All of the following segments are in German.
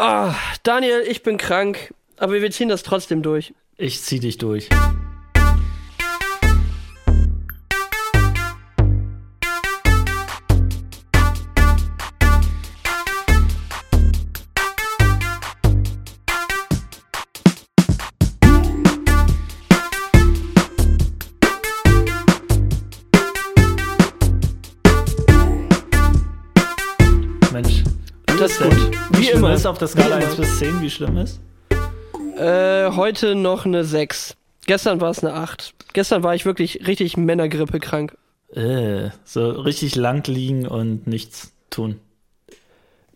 Ah, Daniel, ich bin krank, aber wir ziehen das trotzdem durch. Ich zieh dich durch. Auf der Skala Wie 1 immer. bis 10, wie schlimm ist? Äh, heute noch eine 6. Gestern war es eine 8. Gestern war ich wirklich richtig Männergrippe krank. Äh, so richtig lang liegen und nichts tun.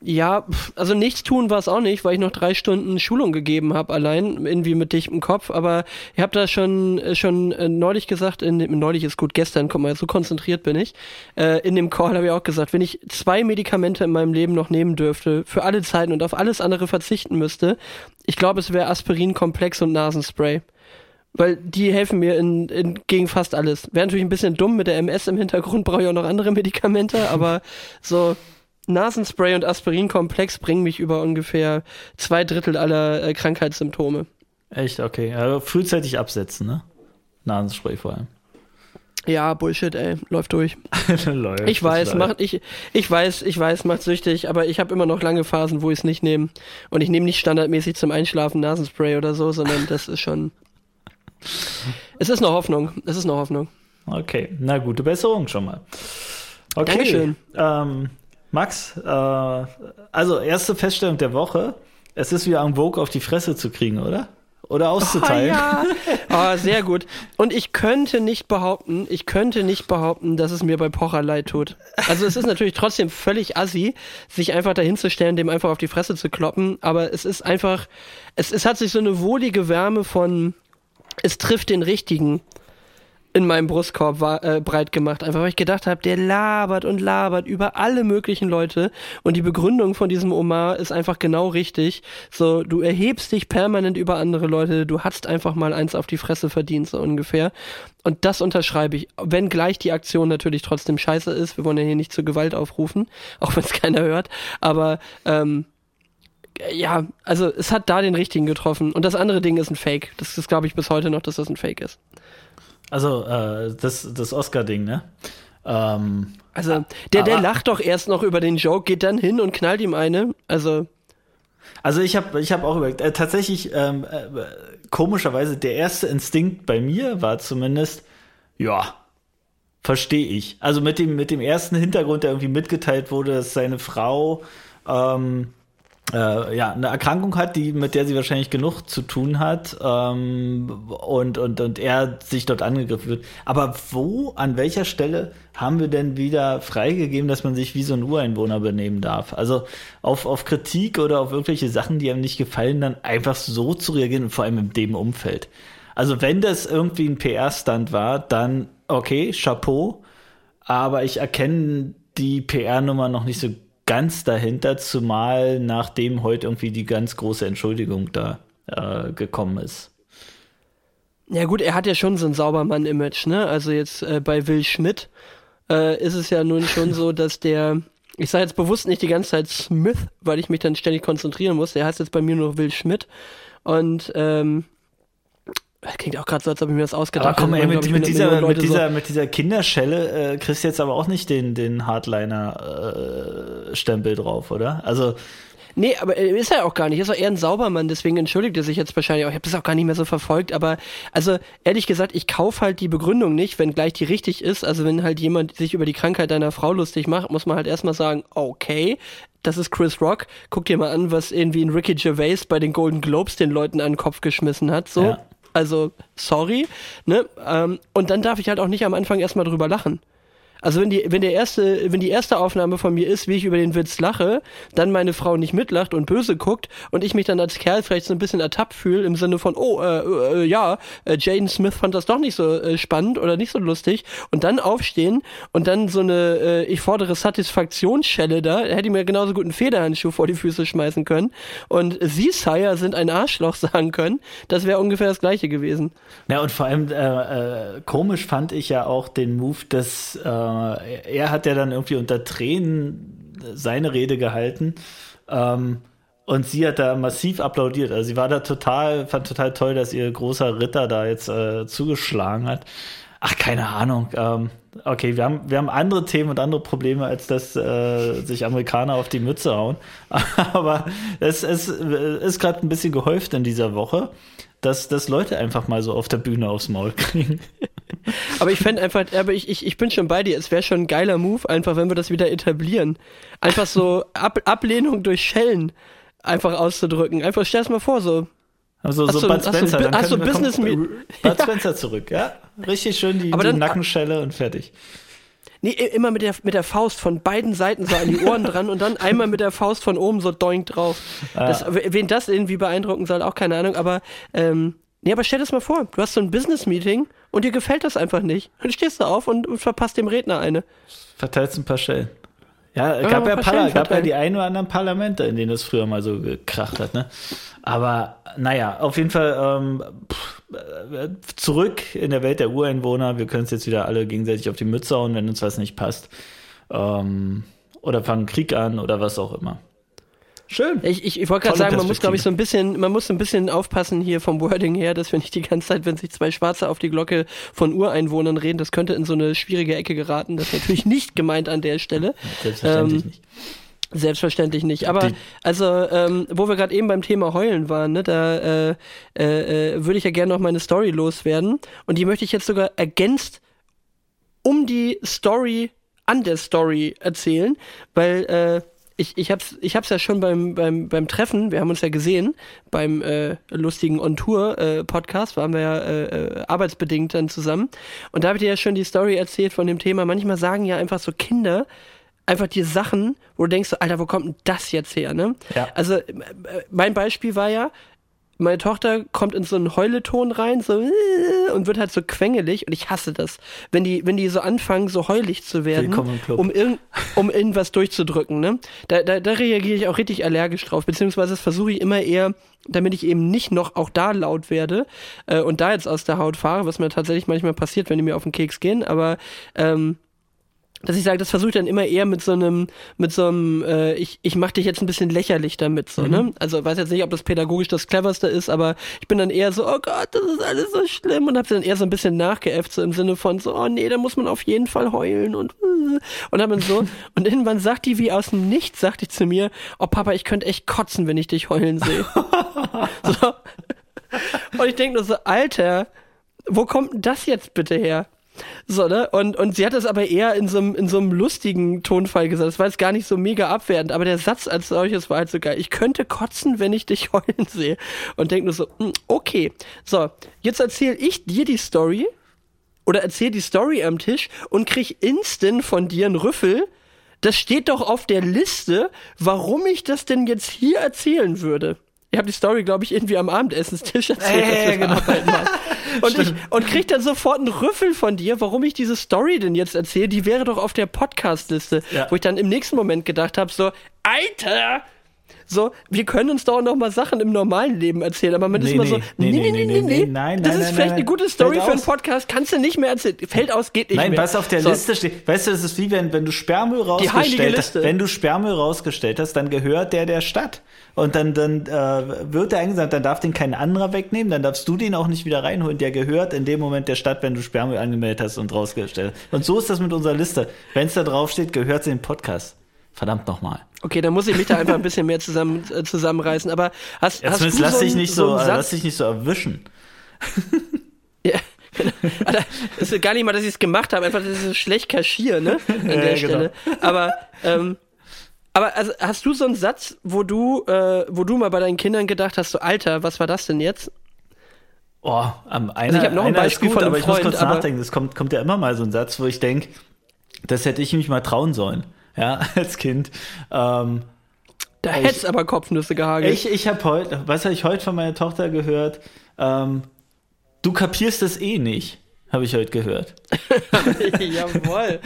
Ja, also nichts tun war es auch nicht, weil ich noch drei Stunden Schulung gegeben habe, allein, irgendwie mit dichtem Kopf. Aber ich habe da schon äh, schon äh, neulich gesagt, in neulich ist gut, gestern, guck mal, so konzentriert bin ich. Äh, in dem Call habe ich auch gesagt, wenn ich zwei Medikamente in meinem Leben noch nehmen dürfte, für alle Zeiten und auf alles andere verzichten müsste, ich glaube, es wäre Aspirin-Komplex und Nasenspray. Weil die helfen mir in, in, gegen fast alles. Wäre natürlich ein bisschen dumm mit der MS im Hintergrund, brauche ich auch noch andere Medikamente, aber so Nasenspray und Aspirinkomplex bringen mich über ungefähr zwei Drittel aller äh, Krankheitssymptome. Echt, okay. Also frühzeitig absetzen, ne? Nasenspray vor allem. Ja, Bullshit, ey, läuft durch. Läuft, Ich weiß, macht ich ich weiß, ich weiß, macht süchtig, aber ich habe immer noch lange Phasen, wo ich es nicht nehme und ich nehme nicht standardmäßig zum Einschlafen Nasenspray oder so, sondern das ist schon Es ist eine Hoffnung, es ist eine Hoffnung. Okay, na gute Besserung schon mal. Okay. Dankeschön. Ähm, Max, äh, also erste Feststellung der Woche. Es ist wieder am Vogue auf die Fresse zu kriegen, oder? Oder auszuteilen. Ah, ja. Ah, sehr gut. Und ich könnte nicht behaupten, ich könnte nicht behaupten, dass es mir bei Pocher leid tut. Also es ist natürlich trotzdem völlig assi, sich einfach dahinzustellen, dem einfach auf die Fresse zu kloppen, aber es ist einfach, es, es hat sich so eine wohlige Wärme von, es trifft den Richtigen in meinem Brustkorb war, äh, breit gemacht. Einfach weil ich gedacht habe, der labert und labert über alle möglichen Leute und die Begründung von diesem Omar ist einfach genau richtig. So, du erhebst dich permanent über andere Leute, du hast einfach mal eins auf die Fresse verdient, so ungefähr. Und das unterschreibe ich. Wenn gleich die Aktion natürlich trotzdem scheiße ist, wir wollen ja hier nicht zur Gewalt aufrufen, auch wenn es keiner hört, aber ähm, ja, also es hat da den richtigen getroffen. Und das andere Ding ist ein Fake. Das ist, glaube ich, bis heute noch, dass das ein Fake ist. Also, äh, das, das Oscar-Ding, ne? Ähm, Also, der, der lacht doch erst noch über den Joke, geht dann hin und knallt ihm eine. Also, Also ich habe ich hab auch überlegt, äh, tatsächlich ähm, äh, komischerweise der erste Instinkt bei mir war zumindest, ja, verstehe ich. Also mit dem mit dem ersten Hintergrund, der irgendwie mitgeteilt wurde, dass seine Frau ähm, äh, ja eine Erkrankung hat, die mit der sie wahrscheinlich genug zu tun hat ähm, und und und er sich dort angegriffen wird. Aber wo, an welcher Stelle haben wir denn wieder freigegeben, dass man sich wie so ein Ureinwohner benehmen darf? Also auf auf Kritik oder auf irgendwelche Sachen, die einem nicht gefallen, dann einfach so zu reagieren vor allem in dem Umfeld. Also wenn das irgendwie ein PR-Stand war, dann okay, Chapeau. Aber ich erkenne die PR-Nummer noch nicht so ganz dahinter, zumal nachdem heute irgendwie die ganz große Entschuldigung da äh, gekommen ist. ja gut, er hat ja schon so ein Saubermann-Image, ne? Also jetzt äh, bei Will Schmidt äh, ist es ja nun schon so, dass der, ich sage jetzt bewusst nicht die ganze Zeit Smith, weil ich mich dann ständig konzentrieren muss. Der heißt jetzt bei mir nur Will Schmidt. Und, ähm, klingt auch gerade so, als ob ich mir das ausgedacht Aber komm, ey, mit, mit, dieser, mit, Leute so- dieser, mit dieser Kinderschelle äh, kriegst du jetzt aber auch nicht den, den Hardliner-Stempel drauf, oder? Also, Nee, aber äh, ist er auch gar nicht. Er ist auch eher ein Saubermann, deswegen entschuldigt er sich jetzt wahrscheinlich auch. Ich habe das auch gar nicht mehr so verfolgt, aber also ehrlich gesagt, ich kauf halt die Begründung nicht, wenn gleich die richtig ist. Also wenn halt jemand sich über die Krankheit deiner Frau lustig macht, muss man halt erstmal sagen, okay, das ist Chris Rock. Guck dir mal an, was irgendwie ein Ricky Gervais bei den Golden Globes den Leuten an den Kopf geschmissen hat. So. Ja. Also, sorry. Ne? Ähm, und dann darf ich halt auch nicht am Anfang erstmal drüber lachen. Also wenn die, wenn der erste, wenn die erste Aufnahme von mir ist, wie ich über den Witz lache, dann meine Frau nicht mitlacht und böse guckt und ich mich dann als Kerl vielleicht so ein bisschen ertappt fühle im Sinne von, oh, äh, äh, ja, äh, Jaden Smith fand das doch nicht so äh, spannend oder nicht so lustig und dann aufstehen und dann so eine, äh, ich fordere Satisfaktionsschelle da, hätte ich mir genauso gut einen Federhandschuh vor die Füße schmeißen können und Sie, Sire, sind ein Arschloch sagen können, das wäre ungefähr das gleiche gewesen. Ja, und vor allem äh, äh, komisch fand ich ja auch den Move, dass äh, er hat ja dann irgendwie unter Tränen seine Rede gehalten. Ähm, und sie hat da massiv applaudiert. Also sie war da total, fand total toll, dass ihr großer Ritter da jetzt äh, zugeschlagen hat. Ach, keine Ahnung. Ähm, okay, wir haben, wir haben andere Themen und andere Probleme, als dass äh, sich Amerikaner auf die Mütze hauen. Aber es, es ist gerade ein bisschen gehäuft in dieser Woche, dass, dass Leute einfach mal so auf der Bühne aufs Maul kriegen. Aber ich fände einfach, aber ich, ich, ich bin schon bei dir, es wäre schon ein geiler Move, einfach wenn wir das wieder etablieren. Einfach so Ab Ablehnung durch Schellen einfach auszudrücken. Einfach stell es mal vor, so. Also so Bud Spencer. Du, hast du Business Bud Spencer zurück, ja? Richtig schön die, dann, die Nackenschelle und fertig. Nee, immer mit der, mit der Faust von beiden Seiten so an die Ohren dran und dann einmal mit der Faust von oben so doink drauf. Ah. Das, wen das irgendwie beeindrucken soll, auch keine Ahnung, aber ähm, nee, aber stell dir das mal vor, du hast so ein Business-Meeting und dir gefällt das einfach nicht. Dann stehst du auf und, und verpasst dem Redner eine. Verteilst ein paar Schellen. Ja, es gab, ja, Parla gab ja die ein oder anderen Parlamente, in denen das früher mal so gekracht hat, ne? Aber naja, auf jeden Fall ähm, pff, äh, zurück in der Welt der Ureinwohner. Wir können es jetzt wieder alle gegenseitig auf die Mütze hauen, wenn uns was nicht passt. Ähm, oder fangen Krieg an oder was auch immer. Schön. Ich, ich, ich wollte gerade sagen, man muss, glaube ich, so ein bisschen, man muss ein bisschen aufpassen hier vom Wording her, dass wir nicht die ganze Zeit, wenn sich zwei Schwarze auf die Glocke von Ureinwohnern reden, das könnte in so eine schwierige Ecke geraten. Das ist natürlich nicht gemeint an der Stelle. Selbstverständlich ähm, nicht. Selbstverständlich nicht. Aber die also, ähm, wo wir gerade eben beim Thema Heulen waren, ne, da äh, äh, äh, würde ich ja gerne noch meine Story loswerden. Und die möchte ich jetzt sogar ergänzt um die Story an der Story erzählen, weil äh, ich, ich hab's, ich hab's ja schon beim, beim, beim Treffen, wir haben uns ja gesehen, beim äh, lustigen On-Tour-Podcast, äh, waren wir ja äh, äh, arbeitsbedingt dann zusammen. Und da habe ich dir ja schon die Story erzählt von dem Thema. Manchmal sagen ja einfach so Kinder einfach dir Sachen, wo du denkst, Alter, wo kommt denn das jetzt her, ne? Ja. Also, äh, mein Beispiel war ja, meine Tochter kommt in so einen Heuleton rein, so äh, und wird halt so quengelig und ich hasse das, wenn die, wenn die so anfangen, so heulig zu werden, um, irg um irgendwas durchzudrücken. Ne? Da, da, da reagiere ich auch richtig allergisch drauf, beziehungsweise das versuche ich immer eher, damit ich eben nicht noch auch da laut werde äh, und da jetzt aus der Haut fahre, was mir tatsächlich manchmal passiert, wenn die mir auf den Keks gehen, aber ähm, dass ich sage, das versuche ich dann immer eher mit so einem, mit so einem, äh, ich, ich mache dich jetzt ein bisschen lächerlich damit, so, ne? mhm. ne? Also weiß jetzt nicht, ob das pädagogisch das cleverste ist, aber ich bin dann eher so, oh Gott, das ist alles so schlimm und habe dann eher so ein bisschen nachgeäfft, so im Sinne von so, oh nee, da muss man auf jeden Fall heulen und und dann so und irgendwann sagt die wie aus dem Nichts, sagt die zu mir, oh Papa, ich könnte echt kotzen, wenn ich dich heulen sehe. so. Und ich denke nur so, Alter, wo kommt das jetzt bitte her? So, ne? Und, und sie hat das aber eher in so, einem, lustigen Tonfall gesagt. Das war jetzt gar nicht so mega abwertend, aber der Satz als solches war halt so geil. Ich könnte kotzen, wenn ich dich heulen sehe. Und denk nur so, hm, okay. So, jetzt erzähle ich dir die Story oder erzähl die Story am Tisch und krieg instant von dir einen Rüffel. Das steht doch auf der Liste, warum ich das denn jetzt hier erzählen würde. Ich habe die Story, glaube ich, irgendwie am Abendessenstisch erzählt, äh, dass wir genau. Und, ich, und krieg dann sofort einen Rüffel von dir, warum ich diese Story denn jetzt erzähle. Die wäre doch auf der Podcast-Liste. Ja. Wo ich dann im nächsten Moment gedacht habe, so, Alter, so, wir können uns doch noch mal Sachen im normalen Leben erzählen, aber man nee, ist immer so, nee, nee, nee, nee, nee, nein, Das ist nein, vielleicht nein, eine gute Story für einen Podcast, kannst du nicht mehr erzählen. Fällt aus, geht nicht nein, mehr. Nein, was auf der so. Liste steht, weißt du, das ist wie wenn, wenn du Sperrmüll rausgestellt hast, wenn du Sperrmüll rausgestellt hast, dann gehört der der Stadt. Und dann, dann äh, wird der eingesammelt, dann darf den kein anderer wegnehmen, dann darfst du den auch nicht wieder reinholen. Der gehört in dem Moment der Stadt, wenn du Sperrmüll angemeldet hast und rausgestellt hast. Und so ist das mit unserer Liste. Wenn es da drauf steht, gehört es in den Podcast. Verdammt nochmal. Okay, dann muss ich mich da einfach ein bisschen mehr zusammen, äh, zusammenreißen. Aber hast, ja, hast du lass so dich nicht so, so lass dich nicht so erwischen. ja. Alter, das ist gar nicht mal, dass ich es gemacht habe, einfach, dass ich so schlecht kaschiere, ne? An der ja, Stelle. Genau. Aber, ähm, aber also, hast du so einen Satz, wo du, äh, wo du mal bei deinen Kindern gedacht hast, so Alter, was war das denn jetzt? Oh, am einer, also ich habe noch ein Beispiel gut, von einem aber Freund, ich muss kurz nachdenken. Es kommt, kommt ja immer mal so ein Satz, wo ich denke, das hätte ich mich mal trauen sollen ja, als Kind. Ähm, da hätte es aber Kopfnüsse gehagelt. Ich, ich habe heute, was habe ich heute von meiner Tochter gehört? Ähm, du kapierst das eh nicht, habe ich heute gehört. Jawohl.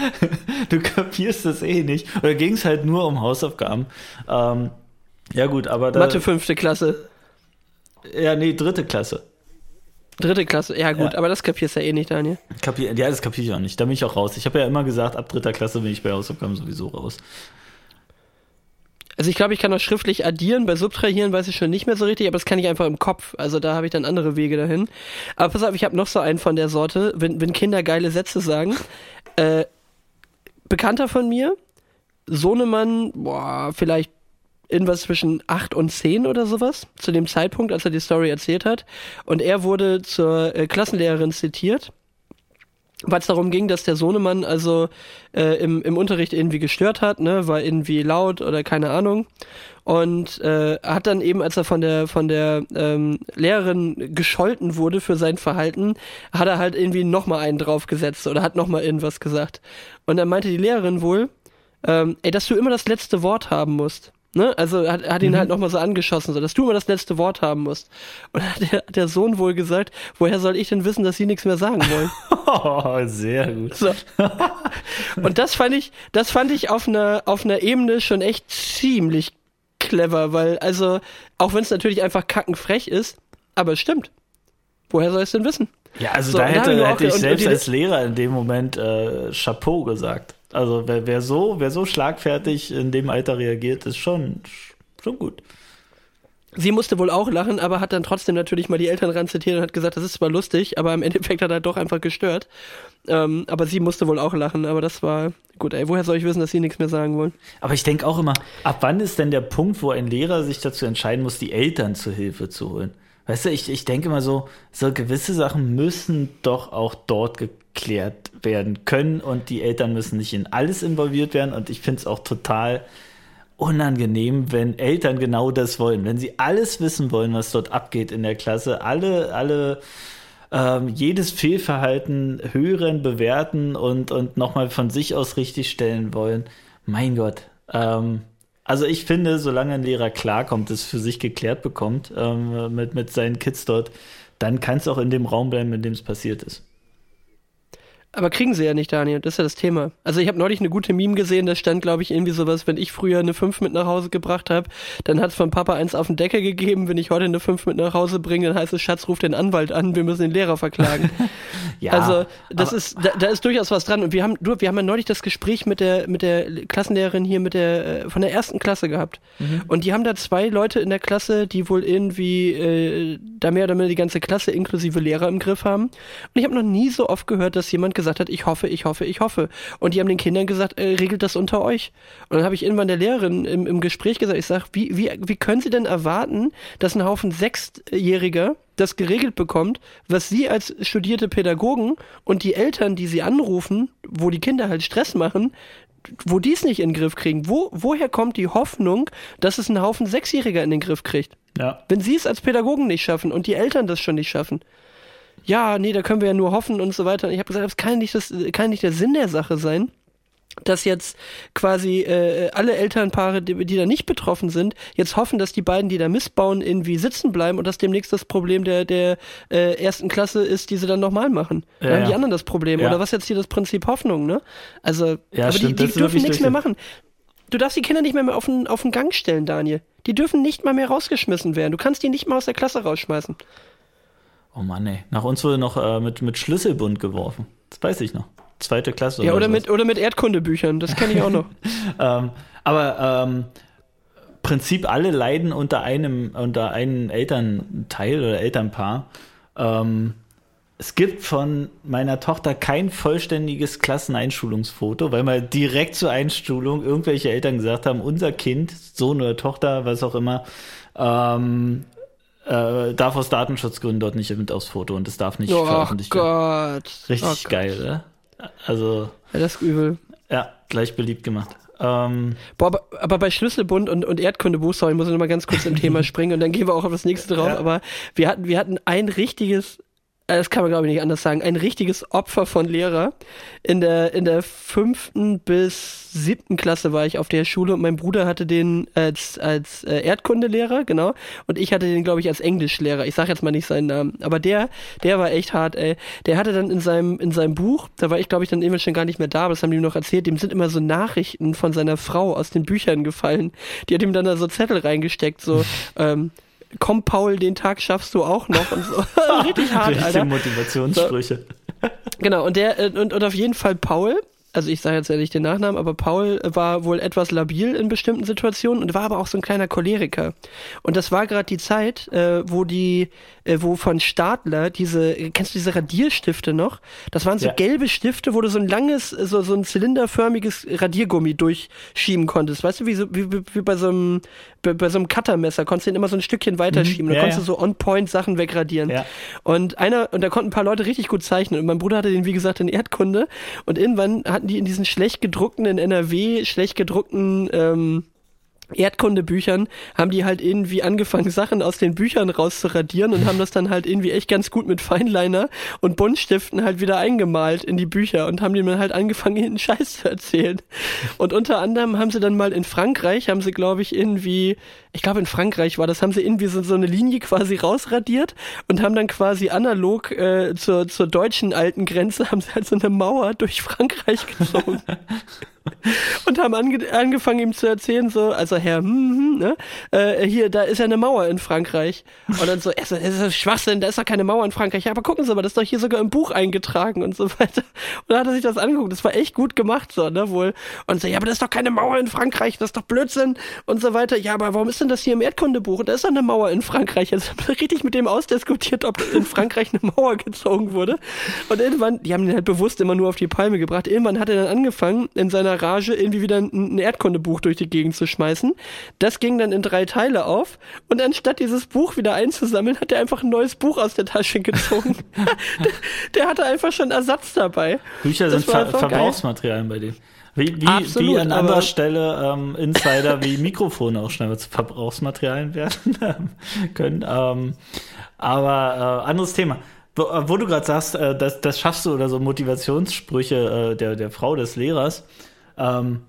Du kapierst das eh nicht. Oder ging es halt nur um Hausaufgaben? Ähm, ja gut, aber da, Mathe fünfte Klasse. Ja, nee, dritte Klasse. Dritte Klasse, ja gut, ja. aber das kapierst du ja eh nicht, Daniel. Kapier, ja, das kapiere ich auch nicht. Da bin ich auch raus. Ich habe ja immer gesagt, ab dritter Klasse bin ich bei Hausaufgaben sowieso raus. Also ich glaube, ich kann auch schriftlich addieren, bei Subtrahieren weiß ich schon nicht mehr so richtig, aber das kann ich einfach im Kopf. Also da habe ich dann andere Wege dahin. Aber pass auf, ich habe noch so einen von der Sorte, wenn, wenn Kinder geile Sätze sagen. Äh, Bekannter von mir, Sohnemann, boah, vielleicht irgendwas zwischen acht und zehn oder sowas, zu dem Zeitpunkt, als er die Story erzählt hat. Und er wurde zur äh, Klassenlehrerin zitiert weil es darum ging, dass der Sohnemann also äh, im, im Unterricht irgendwie gestört hat, ne, war irgendwie laut oder keine Ahnung. Und äh, hat dann eben, als er von der von der ähm, Lehrerin gescholten wurde für sein Verhalten, hat er halt irgendwie nochmal einen draufgesetzt oder hat nochmal irgendwas gesagt. Und dann meinte die Lehrerin wohl, ähm, ey, dass du immer das letzte Wort haben musst. Ne? Also hat, hat ihn mhm. halt nochmal so angeschossen, so dass du immer das letzte Wort haben musst. Und hat der, der Sohn wohl gesagt, woher soll ich denn wissen, dass sie nichts mehr sagen wollen? oh, sehr gut. So. Und das fand ich, das fand ich auf einer, auf einer Ebene schon echt ziemlich clever, weil, also, auch wenn es natürlich einfach kackenfrech ist, aber es stimmt. Woher soll ich es denn wissen? Ja, also so, da hätte, da hätte ich selbst als Lehrer in dem Moment äh, Chapeau gesagt. Also wer, wer, so, wer so schlagfertig in dem Alter reagiert, ist schon, schon gut. Sie musste wohl auch lachen, aber hat dann trotzdem natürlich mal die Eltern ran zitiert und hat gesagt, das ist zwar lustig, aber im Endeffekt hat er doch einfach gestört. Ähm, aber sie musste wohl auch lachen, aber das war gut, ey, woher soll ich wissen, dass sie nichts mehr sagen wollen? Aber ich denke auch immer, ab wann ist denn der Punkt, wo ein Lehrer sich dazu entscheiden muss, die Eltern zur Hilfe zu holen? Weißt du, ich, ich denke immer so, so gewisse Sachen müssen doch auch dort geklärt werden können und die Eltern müssen nicht in alles involviert werden. Und ich finde es auch total unangenehm, wenn Eltern genau das wollen. Wenn sie alles wissen wollen, was dort abgeht in der Klasse, alle, alle, ähm, jedes Fehlverhalten hören, bewerten und, und nochmal von sich aus richtigstellen wollen. Mein Gott. Ähm, also ich finde, solange ein Lehrer klarkommt, es für sich geklärt bekommt ähm, mit, mit seinen Kids dort, dann kann es auch in dem Raum bleiben, in dem es passiert ist. Aber kriegen sie ja nicht, Daniel. Das ist ja das Thema. Also ich habe neulich eine gute Meme gesehen, da stand, glaube ich, irgendwie sowas, wenn ich früher eine 5 mit nach Hause gebracht habe, dann hat es von Papa eins auf den Deckel gegeben. Wenn ich heute eine 5 mit nach Hause bringe, dann heißt es, Schatz, ruf den Anwalt an, wir müssen den Lehrer verklagen. ja, also das ist, da, da, ist durchaus was dran. Und wir haben, du, wir haben ja neulich das Gespräch mit der, mit der Klassenlehrerin hier, mit der, äh, von der ersten Klasse gehabt. Mhm. Und die haben da zwei Leute in der Klasse, die wohl irgendwie äh, da mehr oder weniger die ganze Klasse inklusive Lehrer im Griff haben. Und ich habe noch nie so oft gehört, dass jemand gesagt gesagt hat, ich hoffe, ich hoffe, ich hoffe. Und die haben den Kindern gesagt, äh, regelt das unter euch. Und dann habe ich irgendwann der Lehrerin im, im Gespräch gesagt, ich sage, wie, wie, wie können Sie denn erwarten, dass ein Haufen Sechsjähriger das geregelt bekommt, was Sie als studierte Pädagogen und die Eltern, die Sie anrufen, wo die Kinder halt Stress machen, wo die es nicht in den Griff kriegen. Wo, woher kommt die Hoffnung, dass es ein Haufen Sechsjähriger in den Griff kriegt? Ja. Wenn Sie es als Pädagogen nicht schaffen und die Eltern das schon nicht schaffen ja, nee, da können wir ja nur hoffen und so weiter. Und ich habe gesagt, das kann nicht, das kann nicht der Sinn der Sache sein dass jetzt quasi äh, alle Elternpaare, die, die da nicht betroffen sind, jetzt hoffen, dass die beiden, die da missbauen, irgendwie sitzen bleiben und dass demnächst das Problem der, der äh, ersten Klasse ist, die sie dann nochmal machen. Dann ja, haben die anderen das Problem. Ja. Oder was jetzt hier das Prinzip Hoffnung, ne? Also, ja, aber stimmt, die, die dürfen nichts mehr machen. Du darfst die Kinder nicht mehr, mehr auf, den, auf den Gang stellen, Daniel. Die dürfen nicht mal mehr rausgeschmissen werden. Du kannst die nicht mal aus der Klasse rausschmeißen. Oh Mann, ey. Nach uns wurde noch äh, mit, mit Schlüsselbund geworfen. Das weiß ich noch. Zweite Klasse. Ja, oder, oder mit, oder mit Erdkundebüchern. Das kenne ich auch noch. ähm, aber ähm, Prinzip alle leiden unter einem, unter einem Elternteil oder Elternpaar. Ähm, es gibt von meiner Tochter kein vollständiges Klasseneinschulungsfoto, weil mal direkt zur Einschulung irgendwelche Eltern gesagt haben, unser Kind, Sohn oder Tochter, was auch immer, ähm, äh, darf aus Datenschutzgründen dort nicht mit aufs Foto und es darf nicht oh, veröffentlicht werden. Gott. Richtig oh geil, oder? Also. Ja, das ist übel. Ja, gleich beliebt gemacht. Ähm, Boah, aber, aber, bei Schlüsselbund und, und Erdkundebuch, sorry, ich muss noch mal ganz kurz im Thema springen und dann gehen wir auch auf das nächste drauf. Ja. Aber wir hatten, wir hatten ein richtiges das kann man glaube ich nicht anders sagen, ein richtiges Opfer von Lehrer. In der, in der fünften bis siebten Klasse war ich auf der Schule und mein Bruder hatte den als, als äh, Erdkundelehrer, genau. Und ich hatte den, glaube ich, als Englischlehrer. Ich sage jetzt mal nicht seinen Namen. Aber der, der war echt hart, ey. Der hatte dann in seinem, in seinem Buch, da war ich, glaube ich, dann immer schon gar nicht mehr da, aber das haben die ihm noch erzählt, dem sind immer so Nachrichten von seiner Frau aus den Büchern gefallen. Die hat ihm dann da so Zettel reingesteckt, so, ähm, komm Paul, den Tag schaffst du auch noch und so. Richtig hart, Richtig Alter. Motivationssprüche. So. Genau, und der, äh, und, und auf jeden Fall Paul, also ich sage jetzt nicht den Nachnamen, aber Paul war wohl etwas labil in bestimmten Situationen und war aber auch so ein kleiner Choleriker. Und das war gerade die Zeit, äh, wo die, äh, wo von Stadler diese, kennst du diese Radierstifte noch? Das waren so ja. gelbe Stifte, wo du so ein langes, so, so ein zylinderförmiges Radiergummi durchschieben konntest. Weißt du, wie, so, wie, wie bei so einem, bei, bei so einem Cuttermesser konntest du den immer so ein Stückchen weiterschieben. Mhm. Ja, da konntest ja. du so on-point Sachen wegradieren. Ja. Und einer, und da konnten ein paar Leute richtig gut zeichnen. Und mein Bruder hatte den, wie gesagt, in Erdkunde. Und irgendwann hatten die in diesen schlecht gedruckten, in NRW, schlecht gedruckten, ähm, Erdkundebüchern haben die halt irgendwie angefangen, Sachen aus den Büchern rauszuradieren und haben das dann halt irgendwie echt ganz gut mit Feinliner und Buntstiften halt wieder eingemalt in die Bücher und haben denen dann halt angefangen, ihnen Scheiß zu erzählen. Und unter anderem haben sie dann mal in Frankreich, haben sie glaube ich irgendwie, ich glaube in Frankreich war das, haben sie irgendwie so, so eine Linie quasi rausradiert und haben dann quasi analog äh, zur, zur deutschen alten Grenze, haben sie halt so eine Mauer durch Frankreich gezogen. und haben ange angefangen ihm zu erzählen, so, also Herr, hm, hm, ne, äh, hier, da ist ja eine Mauer in Frankreich. Und dann so, es ist, ist Schwachsinn, da ist doch keine Mauer in Frankreich. Ja, aber gucken Sie mal, das ist doch hier sogar im Buch eingetragen und so weiter. Und dann hat er sich das angeguckt, das war echt gut gemacht, so, ne, wohl. Und so, ja, aber das ist doch keine Mauer in Frankreich, das ist doch Blödsinn und so weiter. Ja, aber warum ist denn das hier im Erdkundebuch? Und da ist doch eine Mauer in Frankreich. Jetzt haben wir richtig mit dem ausdiskutiert, ob in Frankreich eine Mauer gezogen wurde. Und irgendwann, die haben ihn halt bewusst immer nur auf die Palme gebracht. Irgendwann hat er dann angefangen, in seiner Rage irgendwie wieder ein, ein Erdkundebuch durch die Gegend zu schmeißen. Das ging dann in drei Teile auf und anstatt dieses Buch wieder einzusammeln, hat er einfach ein neues Buch aus der Tasche gezogen. der, der, hatte einfach schon Ersatz dabei. Bücher sind Ver Verbrauchsmaterialien bei denen. Wie, wie, Absolut, wie an anderer Stelle ähm, Insider wie Mikrofone auch schnell zu Verbrauchsmaterialien werden können. Ähm, aber äh, anderes Thema. Wo, äh, wo du gerade sagst, äh, das, das schaffst du oder so Motivationssprüche äh, der, der Frau des Lehrers. Ähm,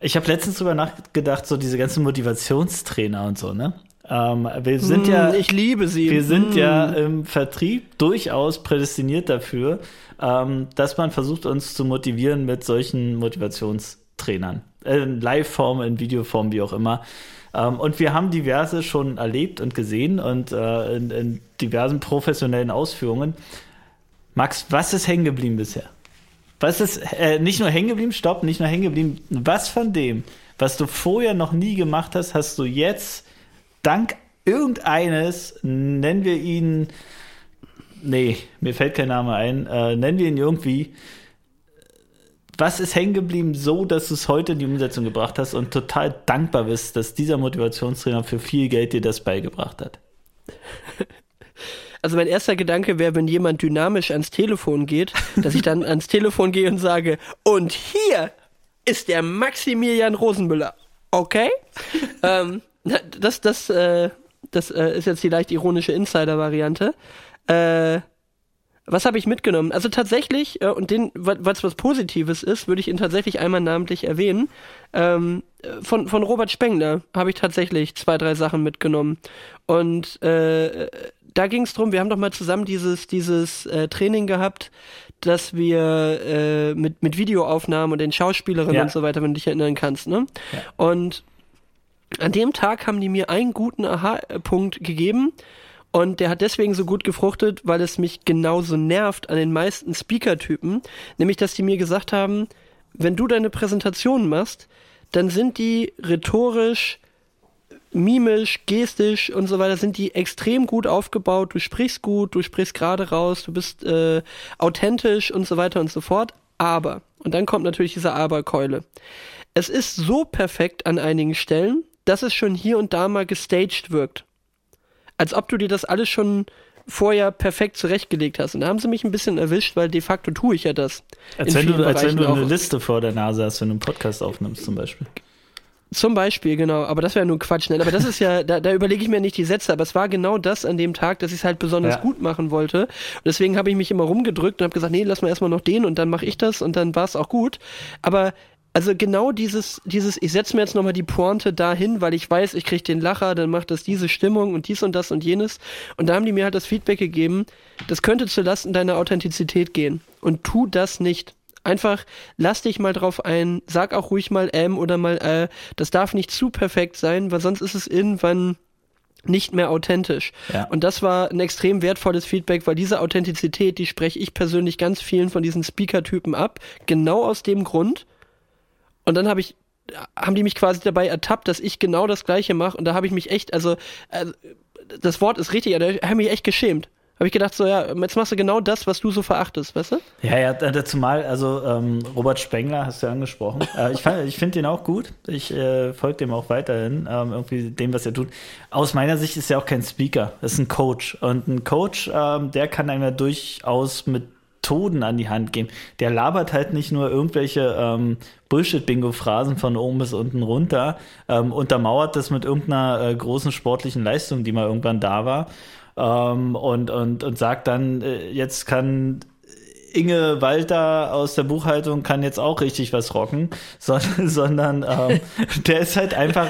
ich habe letztens drüber nachgedacht, so diese ganzen Motivationstrainer und so, ne? Ähm, wir sind mm, ja, ich liebe sie. Wir sind mm. ja im Vertrieb durchaus prädestiniert dafür, ähm, dass man versucht, uns zu motivieren mit solchen Motivationstrainern. In Live-Form, in Videoform, wie auch immer. Ähm, und wir haben diverse schon erlebt und gesehen und äh, in, in diversen professionellen Ausführungen. Max, was ist hängen geblieben bisher? Was ist äh, nicht nur hängen geblieben, stopp, nicht nur hängen geblieben, was von dem, was du vorher noch nie gemacht hast, hast du jetzt dank irgendeines, nennen wir ihn, nee, mir fällt kein Name ein, äh, nennen wir ihn irgendwie, was ist hängen geblieben so, dass du es heute in die Umsetzung gebracht hast und total dankbar bist, dass dieser Motivationstrainer für viel Geld dir das beigebracht hat? Also mein erster Gedanke wäre, wenn jemand dynamisch ans Telefon geht, dass ich dann ans Telefon gehe und sage, und hier ist der Maximilian Rosenmüller. Okay? ähm, das, das, äh, das äh, ist jetzt die leicht ironische Insider-Variante. Äh, was habe ich mitgenommen? Also tatsächlich, äh, und den, was was Positives ist, würde ich ihn tatsächlich einmal namentlich erwähnen. Ähm, von, von Robert Spengler habe ich tatsächlich zwei, drei Sachen mitgenommen. Und äh, da ging es drum, wir haben doch mal zusammen dieses, dieses äh, Training gehabt, dass wir äh, mit, mit Videoaufnahmen und den Schauspielerinnen ja. und so weiter, wenn du dich erinnern kannst, ne? Ja. Und an dem Tag haben die mir einen guten Aha-Punkt gegeben. Und der hat deswegen so gut gefruchtet, weil es mich genauso nervt an den meisten Speaker-Typen. Nämlich, dass die mir gesagt haben, wenn du deine Präsentation machst, dann sind die rhetorisch mimisch, gestisch und so weiter sind die extrem gut aufgebaut. Du sprichst gut, du sprichst gerade raus, du bist äh, authentisch und so weiter und so fort. Aber, und dann kommt natürlich diese Aberkeule. Es ist so perfekt an einigen Stellen, dass es schon hier und da mal gestaged wirkt. Als ob du dir das alles schon vorher perfekt zurechtgelegt hast. Und da haben sie mich ein bisschen erwischt, weil de facto tue ich ja das. Als wenn du, als wenn du eine Liste vor der Nase hast, wenn du einen Podcast aufnimmst zum Beispiel. Zum Beispiel, genau. Aber das wäre nur Quatsch. Ne? Aber das ist ja, da, da überlege ich mir nicht die Sätze. Aber es war genau das an dem Tag, dass ich es halt besonders ja. gut machen wollte. Und deswegen habe ich mich immer rumgedrückt und habe gesagt, nee, lass mal erstmal noch den und dann mache ich das und dann war es auch gut. Aber also genau dieses, dieses, ich setze mir jetzt nochmal die Pointe dahin, weil ich weiß, ich kriege den Lacher, dann macht das diese Stimmung und dies und das und jenes. Und da haben die mir halt das Feedback gegeben, das könnte zulasten deiner Authentizität gehen. Und tu das nicht. Einfach lass dich mal drauf ein, sag auch ruhig mal M oder mal äh, das darf nicht zu perfekt sein, weil sonst ist es irgendwann nicht mehr authentisch. Ja. Und das war ein extrem wertvolles Feedback, weil diese Authentizität, die spreche ich persönlich ganz vielen von diesen Speaker-Typen ab, genau aus dem Grund. Und dann habe ich haben die mich quasi dabei ertappt, dass ich genau das gleiche mache und da habe ich mich echt, also, also das Wort ist richtig, da habe ich mich echt geschämt habe ich gedacht, so ja, jetzt machst du genau das, was du so verachtest, weißt du? Ja, ja, dazu mal, also ähm, Robert Spengler hast du ja angesprochen. äh, ich ich finde den auch gut. Ich äh, folge dem auch weiterhin, ähm, irgendwie dem, was er tut. Aus meiner Sicht ist er auch kein Speaker, ist ein Coach. Und ein Coach, ähm, der kann einem ja durchaus mit Methoden an die Hand geben. Der labert halt nicht nur irgendwelche ähm, Bullshit-Bingo-Phrasen von oben bis unten runter, ähm, untermauert das mit irgendeiner äh, großen sportlichen Leistung, die mal irgendwann da war ähm, und, und, und sagt dann, äh, jetzt kann Inge Walter aus der Buchhaltung kann jetzt auch richtig was rocken, sondern, sondern ähm, der ist halt einfach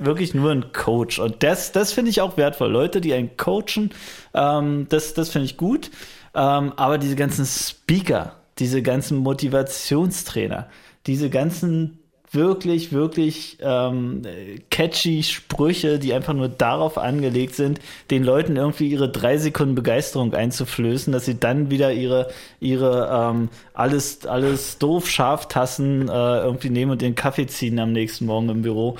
wirklich nur ein Coach. Und das, das finde ich auch wertvoll. Leute, die einen coachen, ähm, das, das finde ich gut. Ähm, aber diese ganzen Speaker, diese ganzen Motivationstrainer, diese ganzen wirklich, wirklich ähm, catchy Sprüche, die einfach nur darauf angelegt sind, den Leuten irgendwie ihre drei Sekunden Begeisterung einzuflößen, dass sie dann wieder ihre, ihre ähm, alles, alles doof Schaftassen äh, irgendwie nehmen und den Kaffee ziehen am nächsten Morgen im Büro.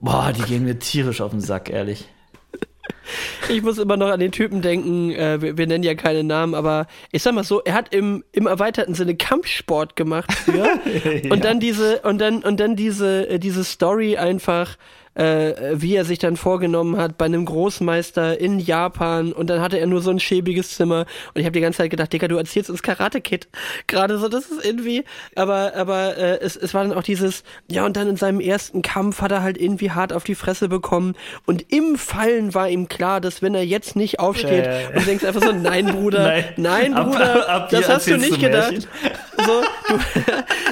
Boah, die gehen mir tierisch auf den Sack, ehrlich. Ich muss immer noch an den Typen denken, äh, wir, wir, nennen ja keine Namen, aber ich sag mal so, er hat im, im erweiterten Sinne Kampfsport gemacht früher. ja. Und dann diese, und dann, und dann diese, äh, diese Story einfach äh, wie er sich dann vorgenommen hat bei einem Großmeister in Japan und dann hatte er nur so ein schäbiges Zimmer und ich habe die ganze Zeit gedacht, Digga, du erzählst uns Karate Kid. Gerade so, das ist irgendwie, aber aber äh, es, es war dann auch dieses, ja und dann in seinem ersten Kampf hat er halt irgendwie hart auf die Fresse bekommen und im Fallen war ihm klar, dass wenn er jetzt nicht aufsteht äh. und denkst einfach so, nein Bruder, nein, nein Bruder, ab, ab das hast du nicht gedacht. So,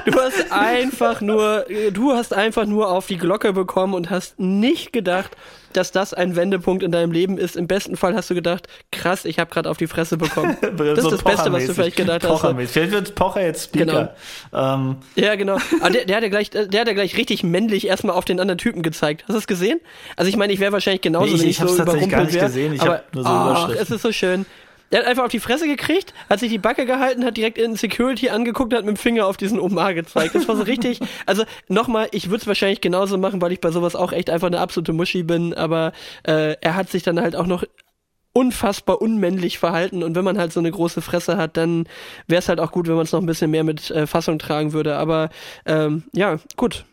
du, du hast einfach nur, du hast einfach nur auf die Glocke bekommen und hast nicht gedacht, dass das ein Wendepunkt in deinem Leben ist. Im besten Fall hast du gedacht, krass, ich habe gerade auf die Fresse bekommen. Das so ist das Beste, was du vielleicht gedacht hast. Vielleicht wird Pocher jetzt Speaker. Genau. Ähm. Ja, genau. Aber der, der, hat ja gleich, der hat ja gleich richtig männlich erstmal auf den anderen Typen gezeigt. Hast du es gesehen? Also ich meine, ich wäre wahrscheinlich genauso nee, ich, ich so überrumpelt gar nicht gesehen. Ich habe nur so ach, es ist so schön. Der hat einfach auf die Fresse gekriegt, hat sich die Backe gehalten, hat direkt in Security angeguckt, hat mit dem Finger auf diesen Omar gezeigt. Das war so richtig. Also nochmal, ich würde es wahrscheinlich genauso machen, weil ich bei sowas auch echt einfach eine absolute Muschi bin, aber äh, er hat sich dann halt auch noch unfassbar unmännlich verhalten und wenn man halt so eine große Fresse hat, dann wäre es halt auch gut, wenn man es noch ein bisschen mehr mit äh, Fassung tragen würde. Aber ähm, ja, gut.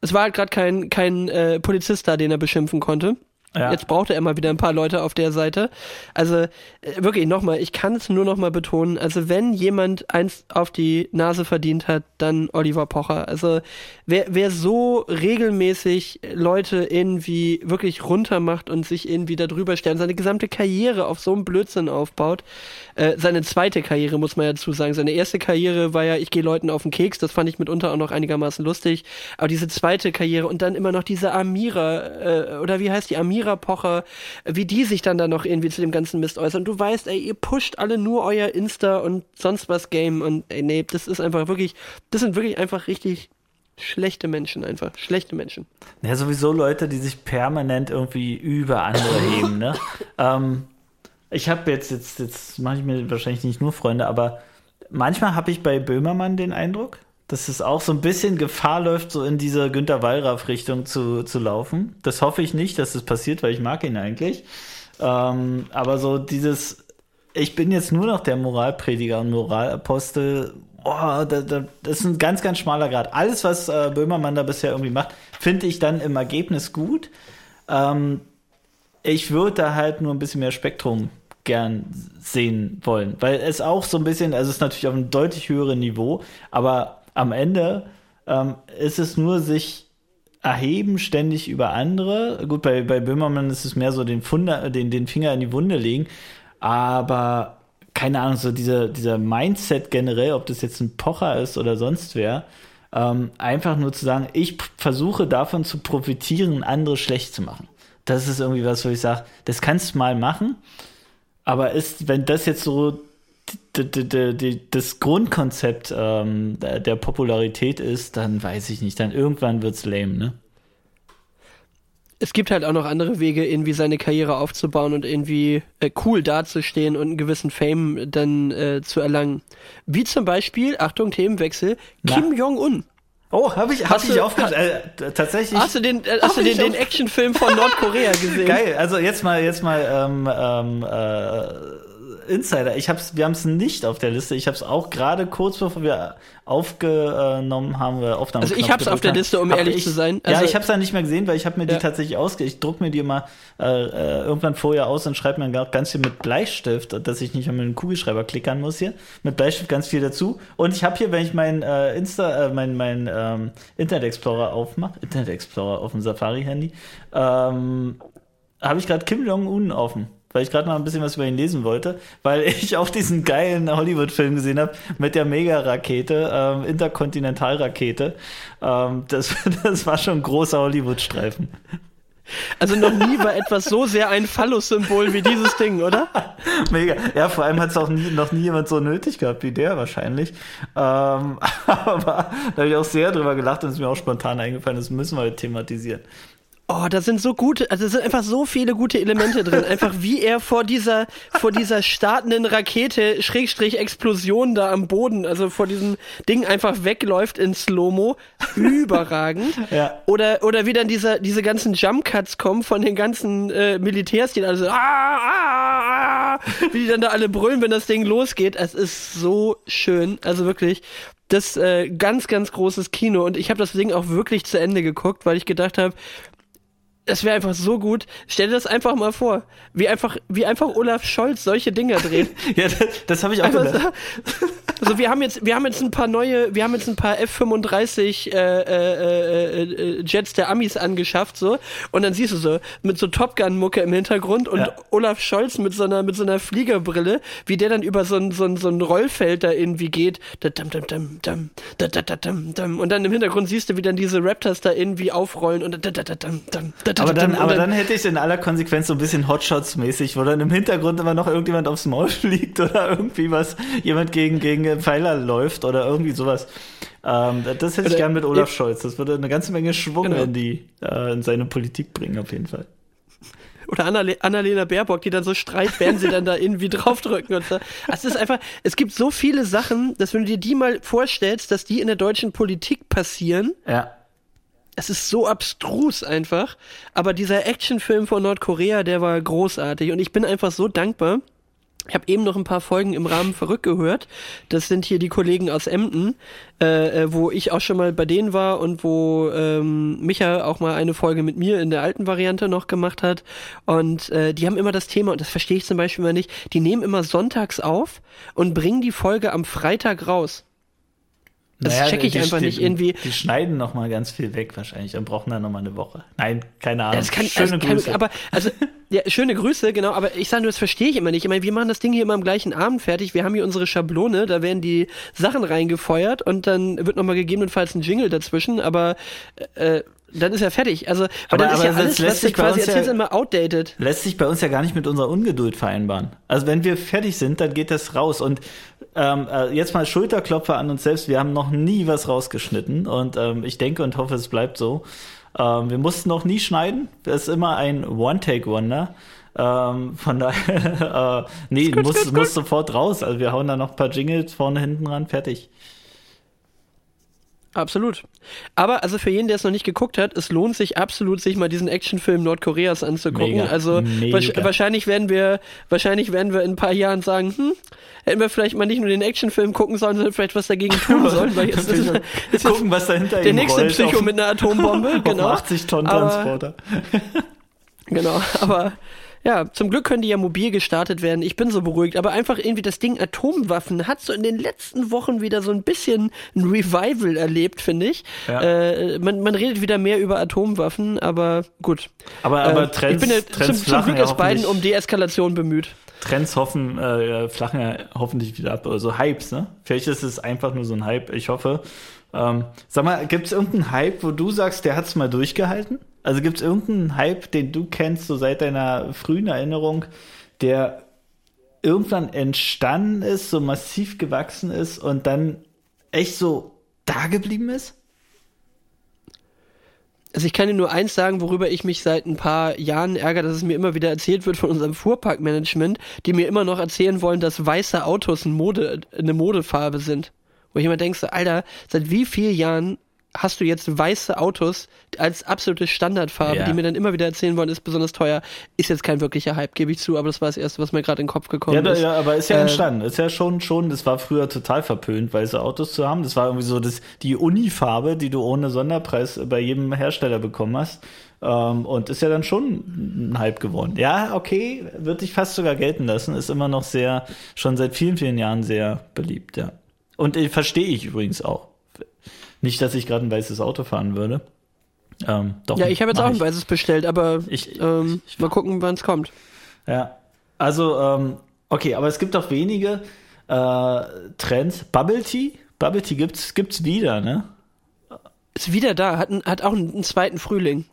Es war halt gerade kein, kein äh, Polizist da, den er beschimpfen konnte. Ja. Jetzt brauchte er mal wieder ein paar Leute auf der Seite. Also äh, wirklich nochmal, ich kann es nur nochmal betonen. Also wenn jemand eins auf die Nase verdient hat, dann Oliver Pocher. Also wer, wer so regelmäßig Leute irgendwie wirklich runtermacht und sich irgendwie darüber stellt, seine gesamte Karriere auf so einem Blödsinn aufbaut, äh, seine zweite Karriere muss man ja dazu sagen. Seine erste Karriere war ja, ich gehe Leuten auf den Keks, das fand ich mitunter auch noch einigermaßen lustig. Aber diese zweite Karriere und dann immer noch diese Amira, äh, oder wie heißt die Amira? Mira Pocher, wie die sich dann da noch irgendwie zu dem ganzen Mist äußern. Du weißt, ey, ihr pusht alle nur euer Insta und sonst was Game und ey, nee, das ist einfach wirklich, das sind wirklich einfach richtig schlechte Menschen einfach, schlechte Menschen. Ja, sowieso Leute, die sich permanent irgendwie über andere heben, ne? ähm, ich habe jetzt, jetzt, jetzt mache ich mir wahrscheinlich nicht nur Freunde, aber manchmal habe ich bei Böhmermann den Eindruck, dass es auch so ein bisschen Gefahr läuft, so in diese Günter Wallraff-Richtung zu, zu laufen. Das hoffe ich nicht, dass das passiert, weil ich mag ihn eigentlich. Ähm, aber so dieses, ich bin jetzt nur noch der Moralprediger und Moralapostel, oh, da, da, das ist ein ganz, ganz schmaler Grad. Alles, was äh, Böhmermann da bisher irgendwie macht, finde ich dann im Ergebnis gut. Ähm, ich würde da halt nur ein bisschen mehr Spektrum gern sehen wollen, weil es auch so ein bisschen, also es ist natürlich auf einem deutlich höheren Niveau, aber am Ende ähm, ist es nur sich erheben ständig über andere. Gut, bei, bei Böhmermann ist es mehr so den, Funder, den, den Finger in die Wunde legen, aber keine Ahnung, so dieser, dieser Mindset generell, ob das jetzt ein Pocher ist oder sonst wer, ähm, einfach nur zu sagen, ich versuche davon zu profitieren, andere schlecht zu machen. Das ist irgendwie was, wo ich sage, das kannst du mal machen, aber ist, wenn das jetzt so das Grundkonzept ähm, der Popularität ist, dann weiß ich nicht, dann irgendwann wird es lame, ne? es gibt halt auch noch andere Wege, irgendwie seine Karriere aufzubauen und irgendwie äh, cool dazustehen und einen gewissen Fame dann äh, zu erlangen. Wie zum Beispiel, Achtung, Themenwechsel, Na. Kim Jong-un. Oh, habe ich, hab Hast ich du- aufgehört. Äh, tatsächlich. Hast du den, äh, hast du den, den Actionfilm von Nordkorea gesehen? Geil, also jetzt mal, jetzt mal ähm, ähm, äh, Insider. Ich hab's, wir haben es nicht auf der Liste. Ich habe es auch gerade kurz bevor wir aufgenommen haben, wir Aufnahme. Also ich hab's auf der Liste, um ehrlich zu sein. ja, Also- ich habe es ja nicht mehr gesehen, weil ich habe mir die Ja. tatsächlich ausge. Ich druck mir die mal äh, äh, irgendwann vorher aus und schreibe mir ganz viel mit Bleistift, dass ich nicht mit dem Kugelschreiber klickern muss hier. Mit Bleistift ganz viel dazu. Und ich habe hier, wenn ich meinen äh, Insta, äh, mein, mein ähm, Internet Explorer aufmache, Internet Explorer auf dem Safari-Handy, ähm, habe ich gerade Kim Jong-un offen. Weil ich gerade mal ein bisschen was über ihn lesen wollte, weil ich auch diesen geilen Hollywood-Film gesehen habe mit der Mega-Rakete, ähm, Interkontinentalrakete. Ähm, das, das war schon ein großer Hollywood-Streifen. Also noch nie war etwas so sehr ein Phallus-Symbol wie dieses Ding, oder? Mega. Ja, vor allem hat es auch nie, noch nie jemand so nötig gehabt wie der wahrscheinlich. Ähm, aber da habe ich auch sehr drüber gelacht und es ist mir auch spontan eingefallen, das müssen wir heute thematisieren. Oh, da sind so gute, also es sind einfach so viele gute Elemente drin. Einfach wie er vor dieser, vor dieser startenden Rakete, Schrägstrich Explosion da am Boden, also vor diesem Ding einfach wegläuft in Slow-Mo. Überragend. Ja. Oder, oder wie dann diese, diese ganzen Jump-Cuts kommen von den ganzen äh, Militärs, die dann alle so, ah, ah, ah, wie die dann da alle brüllen, wenn das Ding losgeht. Es ist so schön. Also wirklich. Das äh, ganz, ganz großes Kino. Und ich habe das Ding auch wirklich zu Ende geguckt, weil ich gedacht habe, das wäre einfach so gut. Stell dir das einfach mal vor, wie einfach, wie einfach Olaf Scholz solche Dinger dreht. Ja, das, das habe ich auch gedacht. so, also wir haben jetzt, wir haben jetzt ein paar neue, wir haben jetzt ein paar F35 äh, äh, äh, Jets der Amis angeschafft so und dann siehst du so mit so Top Gun Mucke im Hintergrund und Ja. Olaf Scholz mit so einer mit so einer Fliegerbrille, wie der dann über so ein so ein, so ein Rollfeld da irgendwie geht, da dam, dam, dam, dam, da, da, da, dam, dam. und dann im Hintergrund siehst du, wie dann diese Raptors da irgendwie aufrollen und da, da, da, dam, dam, da, da, Aber da, dann, aber dann hätte ich es in aller Konsequenz so ein bisschen Hotshots-mäßig, wo dann im Hintergrund immer noch irgendjemand aufs Maul fliegt oder irgendwie was, jemand gegen, gegen Pfeiler läuft oder irgendwie sowas. Ähm, das hätte ich gern mit Olaf Scholz. Das würde eine ganze Menge Schwung Genau. in die, äh, in seine Politik bringen, auf jeden Fall. Oder Annale Annalena Baerbock, die dann so streit, werden sie dann da irgendwie draufdrücken und so. Es ist einfach, es gibt so viele Sachen, dass wenn du dir die mal vorstellst, dass die in der deutschen Politik passieren, Ja. Es ist so abstrus einfach. Aber dieser Actionfilm von Nordkorea, der war großartig und ich bin einfach so dankbar. Ich habe eben noch ein paar Folgen im Rahmen verrückt gehört. Das sind hier die Kollegen aus Emden, äh, äh, wo ich auch schon mal bei denen war und wo ähm, Micha auch mal eine Folge mit mir in der alten Variante noch gemacht hat. Und äh, die haben immer das Thema, und das verstehe ich zum Beispiel mal nicht, die nehmen immer sonntags auf und bringen die Folge am Freitag raus. Das Naja, check ich die- einfach die, nicht irgendwie. Die schneiden noch mal ganz viel weg wahrscheinlich und brauchen dann noch mal eine Woche. Nein, keine Ahnung. Ja, das kann, Schöne also, kann, Grüße. aber also ja, schöne Grüße, genau, aber ich sage nur, das verstehe ich immer nicht. Ich meine, wir machen das Ding hier immer am gleichen Abend fertig. Wir haben hier unsere Schablone, da werden die Sachen reingefeuert und dann wird nochmal gegebenenfalls ein Jingle dazwischen, aber äh, dann ist ja fertig. Also, weil Aber- dann ist ja aber das alles, lässt was sich quasi uns ja- erzählst, immer outdated. lässt sich bei uns ja gar nicht mit unserer Ungeduld vereinbaren. Also wenn wir fertig sind, dann geht das raus. Und ähm, äh, jetzt mal Schulterklopfer an uns selbst. Wir haben noch nie was rausgeschnitten und ähm, ich denke und hoffe, es bleibt so. Ähm, wir mussten noch nie schneiden. Das ist immer ein One-Take-Wonder. Ähm, von daher, äh, nee, muss, muss sofort raus. Also wir hauen da noch ein paar Jingles vorne, hinten ran, fertig. Absolut. Aber also für jeden, der es noch nicht geguckt hat, es lohnt sich absolut, sich mal diesen Actionfilm Nordkoreas anzugucken. Mega, also mega. wahrscheinlich werden wir, wahrscheinlich werden wir in ein paar Jahren sagen, hm, hätten wir vielleicht mal nicht nur den Actionfilm gucken sollen, sondern vielleicht was dagegen tun sollen. Weil jetzt, ist, jetzt Gucken, was dahinter der nächste Psycho mit einer Atombombe, genau. 80 Tonnen Aber- Transporter. Genau, aber ja, zum Glück können die ja mobil gestartet werden. Ich bin so beruhigt, aber einfach irgendwie das Ding Atomwaffen hat so in den letzten Wochen wieder so ein bisschen ein Revival erlebt, finde ich. Ja. Äh, man, man redet wieder mehr über Atomwaffen, aber gut. Aber, aber äh, Trends, ich bin ja Trends zum, zum Glück ist Biden hoffentlich- um Deeskalation bemüht. Trends hoffen, äh, flachen ja hoffentlich wieder ab. Also Hypes, ne? Vielleicht ist es einfach nur so ein Hype, ich hoffe. Ähm, sag mal, gibt es irgendeinen Hype, wo du sagst, der hat's mal durchgehalten? Also gibt es irgendeinen Hype, den du kennst, so seit deiner frühen Erinnerung, der irgendwann entstanden ist, so massiv gewachsen ist und dann echt so da geblieben ist? Also ich kann dir nur eins sagen, worüber ich mich seit ein paar Jahren ärgere, dass es mir immer wieder erzählt wird von unserem Fuhrparkmanagement, die mir immer noch erzählen wollen, dass weiße Autos eine, Mode, eine Modefarbe sind. Wo ich immer denke, so, Alter, seit wie vielen Jahren hast du jetzt weiße Autos als absolute Standardfarbe, ja. die mir dann immer wieder erzählen wollen, ist besonders teuer. Ist jetzt kein wirklicher Hype, gebe ich zu, aber das war das Erste, was mir gerade in den Kopf gekommen ja, da, ist. Ja, aber ist ja äh, entstanden. Ist ja schon, schon, das war früher total verpönt, weiße Autos zu haben. Das war irgendwie so das, die Unifarbe, die du ohne Sonderpreis bei jedem Hersteller bekommen hast. Ähm, und ist ja dann schon ein Hype geworden. Ja, okay, würde ich fast sogar gelten lassen. Ist immer noch sehr, schon seit vielen, vielen Jahren sehr beliebt, ja. Und äh, verstehe ich übrigens auch. Nicht, dass ich gerade ein weißes Auto fahren würde. Ähm, doch, ja, ich habe jetzt auch ein weißes bestellt, aber ich, ähm, ich, ich, mal gucken, wann es kommt. Ja, also, ähm, okay, aber es gibt auch wenige äh, Trends. Bubble Tea? Bubble Tea gibt's, gibt's wieder, ne? Ist wieder da, hat, hat auch einen, einen zweiten Frühling.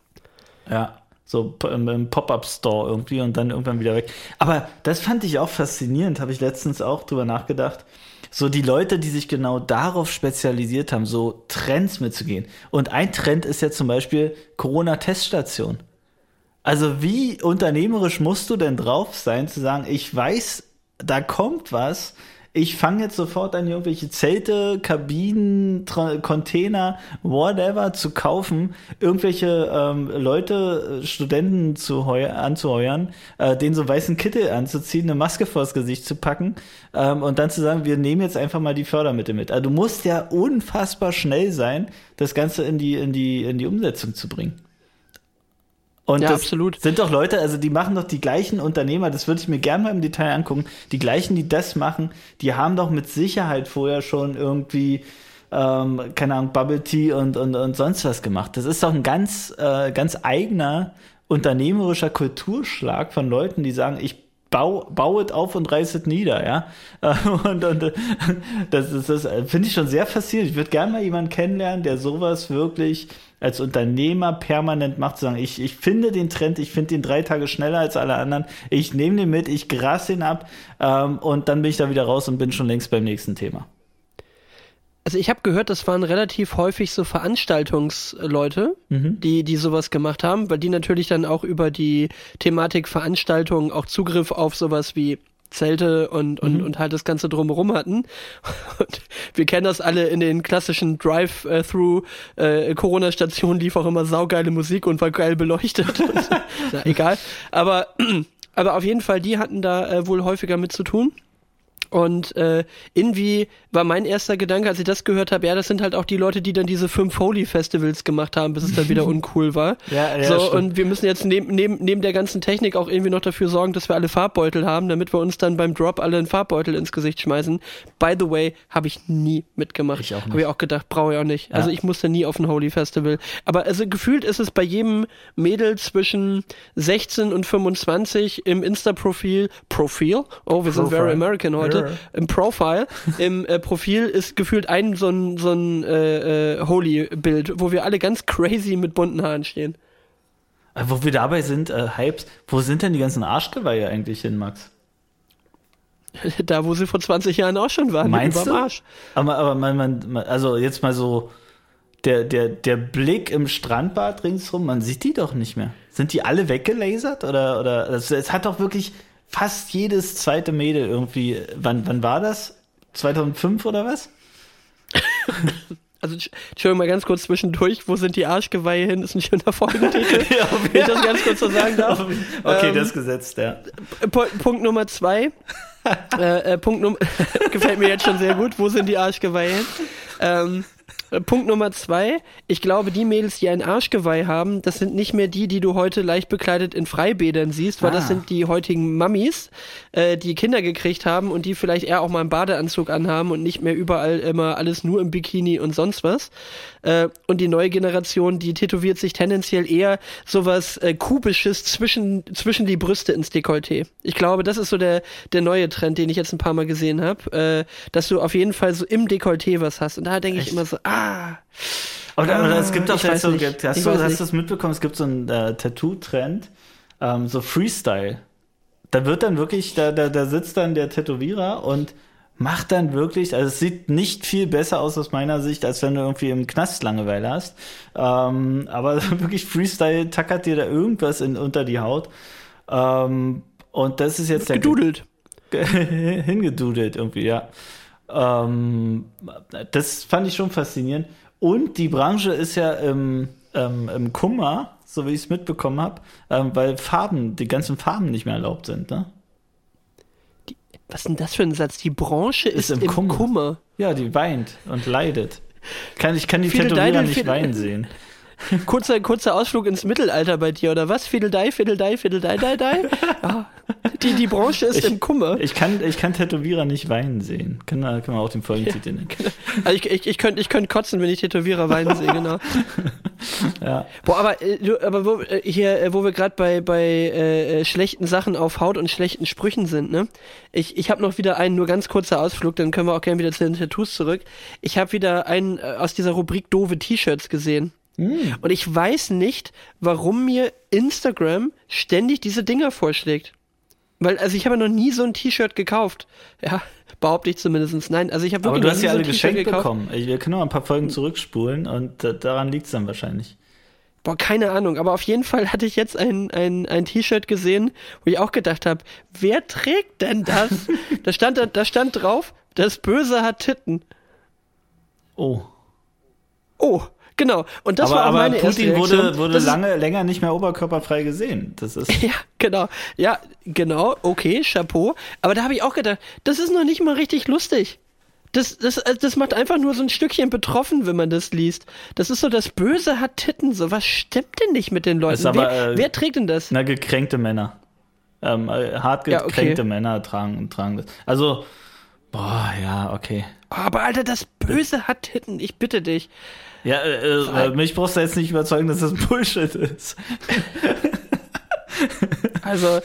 Ja, so im, im Pop-Up-Store irgendwie und dann irgendwann wieder weg. Aber das fand ich auch faszinierend, habe ich letztens auch drüber nachgedacht so die Leute, die sich genau darauf spezialisiert haben, so Trends mitzugehen. Und ein Trend ist ja zum Beispiel Corona-Teststation. Also wie unternehmerisch musst du denn drauf sein, zu sagen, ich weiß, da kommt was, ich fange jetzt sofort an, irgendwelche Zelte, Kabinen, Tra Container, whatever zu kaufen, irgendwelche ähm, Leute, äh, Studenten zu anzuheuern, äh, denen so weißen Kittel anzuziehen, eine Maske vors Gesicht zu packen ähm, und dann zu sagen, wir nehmen jetzt einfach mal die Fördermittel mit. Also du musst ja unfassbar schnell sein, das Ganze in die, in die, in die Umsetzung zu bringen. Und ja, das absolut. sind doch Leute, also die machen doch die gleichen Unternehmer, das würde ich mir gerne mal im Detail angucken, die gleichen, die das machen, die haben doch mit Sicherheit vorher schon irgendwie, ähm, keine Ahnung, Bubble Tea und, und, und sonst was gemacht. Das ist doch ein ganz, äh, ganz eigener unternehmerischer Kulturschlag von Leuten, die sagen, ich bau, bau es auf und reiß es nieder, ja. Und, und das ist das finde ich schon sehr faszinierend. Ich würde gerne mal jemanden kennenlernen, der sowas wirklich als Unternehmer permanent macht, zu sagen, ich, ich finde den Trend, ich finde den drei Tage schneller als alle anderen, ich nehme den mit, ich gras den ab ähm, und dann bin ich da wieder raus und bin schon längst beim nächsten Thema. Also ich habe gehört, das waren relativ häufig so Veranstaltungsleute, mhm. die die sowas gemacht haben, weil die natürlich dann auch über die Thematik Veranstaltungen auch Zugriff auf sowas wie Zelte und, und, mhm. und halt das Ganze drumherum hatten. Und wir kennen das alle in den klassischen Drive-Through äh, Corona-Stationen lief auch immer saugeile Musik und war geil beleuchtet. Na, egal. Aber, aber auf jeden Fall, die hatten da äh, wohl häufiger mit zu tun. Und äh, irgendwie war mein erster Gedanke, als ich das gehört habe, ja, das sind halt auch die Leute, die dann diese fünf Holy Festivals gemacht haben, bis es dann wieder uncool war. ja, ja, so, und wir müssen jetzt neben, neben, neben der ganzen Technik auch irgendwie noch dafür sorgen, dass wir alle Farbbeutel haben, damit wir uns dann beim Drop alle einen Farbbeutel ins Gesicht schmeißen. By the way, habe ich nie mitgemacht. Ich auch nicht. Habe ich auch gedacht, brauche ich auch nicht. Ja. Also ich musste nie auf ein Holy Festival. Aber also gefühlt ist es bei jedem Mädel zwischen 16 und 25 im Insta-Profil, Profil, oh, wir Profile. sind very American heute, im Profile, im äh, Profil ist gefühlt ein so ein, so ein äh, äh, Holy-Bild, wo wir alle ganz crazy mit bunten Haaren stehen. Äh, wo wir dabei sind, äh, Hypes, wo sind denn die ganzen Arschgeweihe eigentlich hin, Max? Da, wo sie vor 20 Jahren auch schon waren. Meinst du? Arsch. Aber, aber man, man, also jetzt mal so, der, der, der Blick im Strandbad ringsrum, man sieht die doch nicht mehr. Sind die alle weggelasert? Oder, oder, es hat doch wirklich, fast jedes zweite Mädel irgendwie, wann, wann war das? 2005 oder was? Also, Entschuldigung, mal ganz kurz zwischendurch, wo sind die Arschgeweihe hin? Ist ein schöner Folgentitel. ja, Wenn ich das ganz kurz so sagen darf. Okay, ähm, das gesetzt, ja. Punkt Nummer zwei. äh, äh, Punkt Nummer, gefällt mir jetzt schon sehr gut. Wo sind die Arschgeweihe hin? Ähm, äh, Punkt Nummer zwei. Ich glaube, die Mädels, die ein Arschgeweih haben, das sind nicht mehr die, die du heute leicht bekleidet in Freibädern siehst, weil ah. das sind die heutigen Mummies, äh, die Kinder gekriegt haben und die vielleicht eher auch mal einen Badeanzug anhaben und nicht mehr überall immer alles nur im Bikini und sonst was. Äh, und die neue Generation, die tätowiert sich tendenziell eher sowas äh, Kubisches zwischen, zwischen die Brüste ins Dekolleté. Ich glaube, das ist so der, der neue Trend, den ich jetzt ein paar Mal gesehen habe, äh, dass du auf jeden Fall so im Dekolleté was hast. Und da denke ich immer so, ah. Oder, ah, oder es gibt auch jetzt so, nicht. hast, du, hast du das mitbekommen? Es gibt so einen äh, Tattoo-Trend, ähm, so Freestyle. Da wird dann wirklich, da, da, da sitzt dann der Tätowierer und macht dann wirklich, also es sieht nicht viel besser aus aus meiner Sicht, als wenn du irgendwie im Knast Langeweile hast. Ähm, aber wirklich Freestyle tackert dir da irgendwas in, unter die Haut. Ähm, und das ist jetzt der. Gedudelt. hingedudelt irgendwie, ja. Ähm, das fand ich schon faszinierend. Und die Branche ist ja im, ähm, im Kummer, so wie ich es mitbekommen habe, ähm, weil Farben, die ganzen Farben nicht mehr erlaubt sind, ne? Was ist denn das für ein Satz? Die Branche ist, ist im, im Kummer. Kummer. Ja, die weint und leidet. Kann, ich kann die Tätowierer nicht weinen sehen. kurzer, kurzer Ausflug ins Mittelalter bei dir, oder was? Fiedeldei, Fiedeldei, Fiedeldei, Dei, Dei. Ja, die, die Branche ist ich, im Kummer. Ich kann, ich kann Tätowierer nicht weinen sehen. Kann, kann man auch den Folgentitel nennen. Ja, genau. also ich, ich, ich könnte ich könnt kotzen, wenn ich Tätowierer weinen sehe, genau. ja. Boah, aber, äh, aber wo, äh, hier, äh, wo wir gerade bei, bei äh, schlechten Sachen auf Haut und schlechten Sprüchen sind, ne? Ich, ich habe noch wieder einen, nur ganz kurzer Ausflug, dann können wir auch gerne wieder zu den Tattoos zurück. Ich habe wieder einen aus dieser Rubrik doofe T-Shirts gesehen. Mm. Und ich weiß nicht, warum mir Instagram ständig diese Dinger vorschlägt. Weil, also ich habe noch nie so ein T-Shirt gekauft. Ja, behaupte ich zumindest. Nein, also ich habe wirklich Aber du hast ja alle so geschenkt bekommen. Wir können noch ein paar Folgen zurückspulen und äh, daran liegt es dann wahrscheinlich. Boah, keine Ahnung, aber auf jeden Fall hatte ich jetzt ein, ein, ein T-Shirt gesehen, wo ich auch gedacht habe, wer trägt denn das? da, stand, da stand drauf, das Böse hat Titten. Oh. Oh. Genau. Und das aber, war auch aber meine Putin erste wurde, wurde lange, länger nicht mehr oberkörperfrei gesehen. Das ist ja, genau. Ja, genau. Okay, Chapeau. Aber da habe ich auch gedacht, das ist noch nicht mal richtig lustig. Das, das, äh, das macht einfach nur so ein Stückchen betroffen, wenn man das liest. Das ist so, das Böse hat Titten. So, was stimmt denn nicht mit den Leuten? Aber, wer, äh, wer, trägt denn das? Na, gekränkte Männer. Ähm, äh, hart gekränkte ja, okay. Männer tragen, tragen das. Also, boah, ja, okay. Aber Alter, das Böse hat Titten. Ich bitte dich. Ja, äh, äh, mich brauchst du jetzt nicht überzeugen, dass das Bullshit ist. also,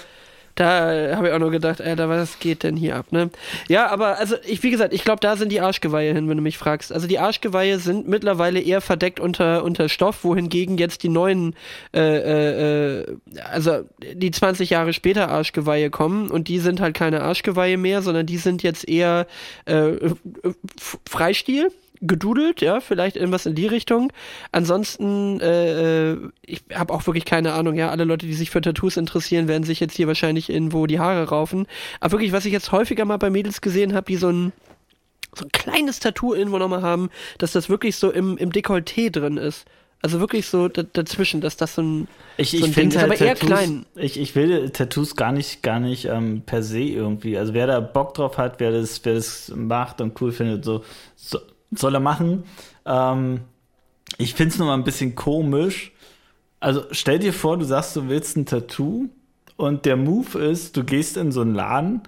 da habe ich auch nur gedacht, Alter, was geht denn hier ab, ne? Ja, aber also ich, wie gesagt, ich glaube, da sind die Arschgeweihe hin, wenn du mich fragst. Also die Arschgeweihe sind mittlerweile eher verdeckt unter, unter Stoff, wohingegen jetzt die neuen, äh, äh, äh also die 20 Jahre später Arschgeweihe kommen und die sind halt keine Arschgeweihe mehr, sondern die sind jetzt eher äh, Freistil gedudelt, ja, vielleicht irgendwas in die Richtung. Ansonsten, äh, äh ich habe auch wirklich keine Ahnung, ja, alle Leute, die sich für Tattoos interessieren, werden sich jetzt hier wahrscheinlich irgendwo die Haare raufen. Aber wirklich, was ich jetzt häufiger mal bei Mädels gesehen habe, die so ein so ein kleines Tattoo irgendwo nochmal haben, dass das wirklich so im, im Dekolleté drin ist. Also wirklich so dazwischen, dass das so ein, ich, ich so ein Ding ist, aber Tattoos, eher klein. Ich, ich will Tattoos gar nicht, gar nicht ähm, per se irgendwie. Also wer da Bock drauf hat, wer das, wer das macht und cool findet, so, so soll er machen. Ähm, ich finde es nur mal ein bisschen komisch. Also stell dir vor, du sagst, du willst ein Tattoo und der Move ist, du gehst in so einen Laden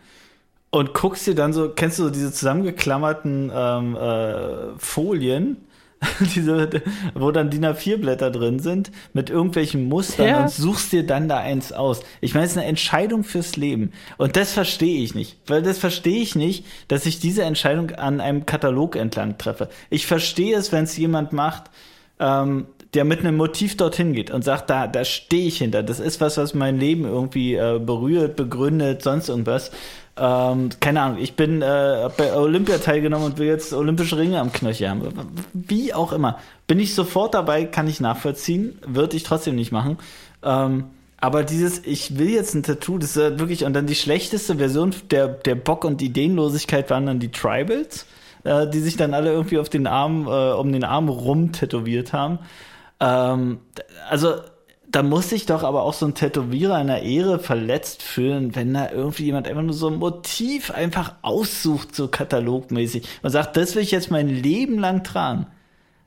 und guckst dir dann so, kennst du so diese zusammengeklammerten ähm, äh, Folien diese, wo dann DIN A4-Blätter drin sind mit irgendwelchen Mustern ja. und suchst dir dann da eins aus. Ich meine, es ist eine Entscheidung fürs Leben. Und das verstehe ich nicht. Weil das verstehe ich nicht, dass ich diese Entscheidung an einem Katalog entlang treffe. Ich verstehe es, wenn es jemand macht, ähm, der mit einem Motiv dorthin geht und sagt, da, da stehe ich hinter. Das ist was, was mein Leben irgendwie äh, berührt, begründet, sonst irgendwas. Ähm, keine Ahnung, ich bin äh, bei Olympia teilgenommen und will jetzt olympische Ringe am Knöchel haben. Wie auch immer. Bin ich sofort dabei, kann ich nachvollziehen, würde ich trotzdem nicht machen. Ähm, aber dieses, ich will jetzt ein Tattoo, das ist wirklich, und dann die schlechteste Version der, der Bock und Ideenlosigkeit waren dann die Tribals, äh, die sich dann alle irgendwie auf den Arm, äh, um den Arm rum tätowiert haben. Ähm, also da muss sich doch aber auch so ein Tätowierer in der Ehre verletzt fühlen, wenn da irgendwie jemand einfach nur so ein Motiv einfach aussucht, so katalogmäßig, und sagt, das will ich jetzt mein Leben lang tragen.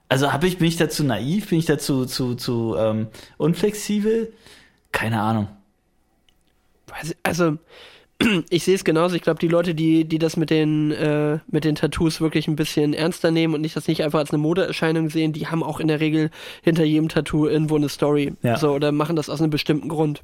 Also habe ich, bin ich dazu naiv, bin ich dazu zu, zu ähm, unflexibel? Keine Ahnung. Also, ich sehe es genauso. Ich glaube, die Leute, die, die das mit den, äh, mit den Tattoos wirklich ein bisschen ernster nehmen und nicht das nicht einfach als eine Modeerscheinung sehen, die haben auch in der Regel hinter jedem Tattoo irgendwo eine Story. Ja. So, oder machen das aus einem bestimmten Grund.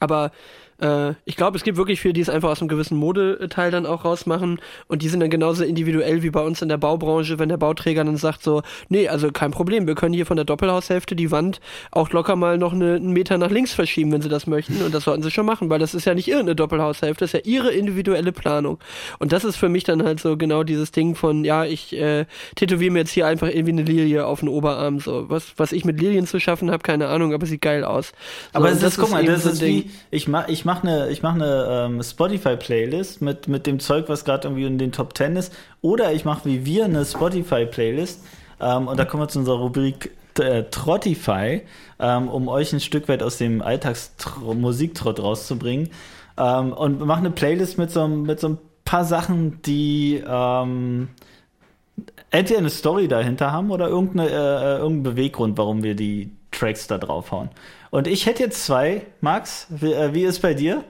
Aber Äh, ich glaube, es gibt wirklich viele, die es einfach aus einem gewissen Modeteil dann auch rausmachen. Und die sind dann genauso individuell wie bei uns in der Baubranche, wenn der Bauträger dann sagt so, nee, also kein Problem, wir können hier von der Doppelhaushälfte die Wand auch locker mal noch eine, einen Meter nach links verschieben, wenn sie das möchten. Und das sollten sie schon machen, weil das ist ja nicht irgendeine Doppelhaushälfte, das ist ja ihre individuelle Planung. Und das ist für mich dann halt so genau dieses Ding von, ja, ich äh, tätowiere mir jetzt hier einfach irgendwie eine Lilie auf den Oberarm, so. Was, was ich mit Lilien zu schaffen habe, keine Ahnung, aber sieht geil aus. So, aber das, ist, guck mal, das so ist wie, ich mach, ich mache eine, ich mache eine ähm, Spotify-Playlist mit, mit dem Zeug, was gerade irgendwie in den Top Ten ist. Oder ich mache wie wir eine Spotify-Playlist. Ähm, und da kommen wir zu unserer Rubrik äh, Trottify, ähm, um euch ein Stück weit aus dem Alltagsmusiktrott rauszubringen. Ähm, und mache eine Playlist mit so, mit so ein paar Sachen, die ähm, entweder eine Story dahinter haben oder irgendeine, äh, äh irgendeinen Beweggrund, warum wir die Tracks da draufhauen. Und ich hätte jetzt zwei, Max. Wie, äh, wie ist bei dir?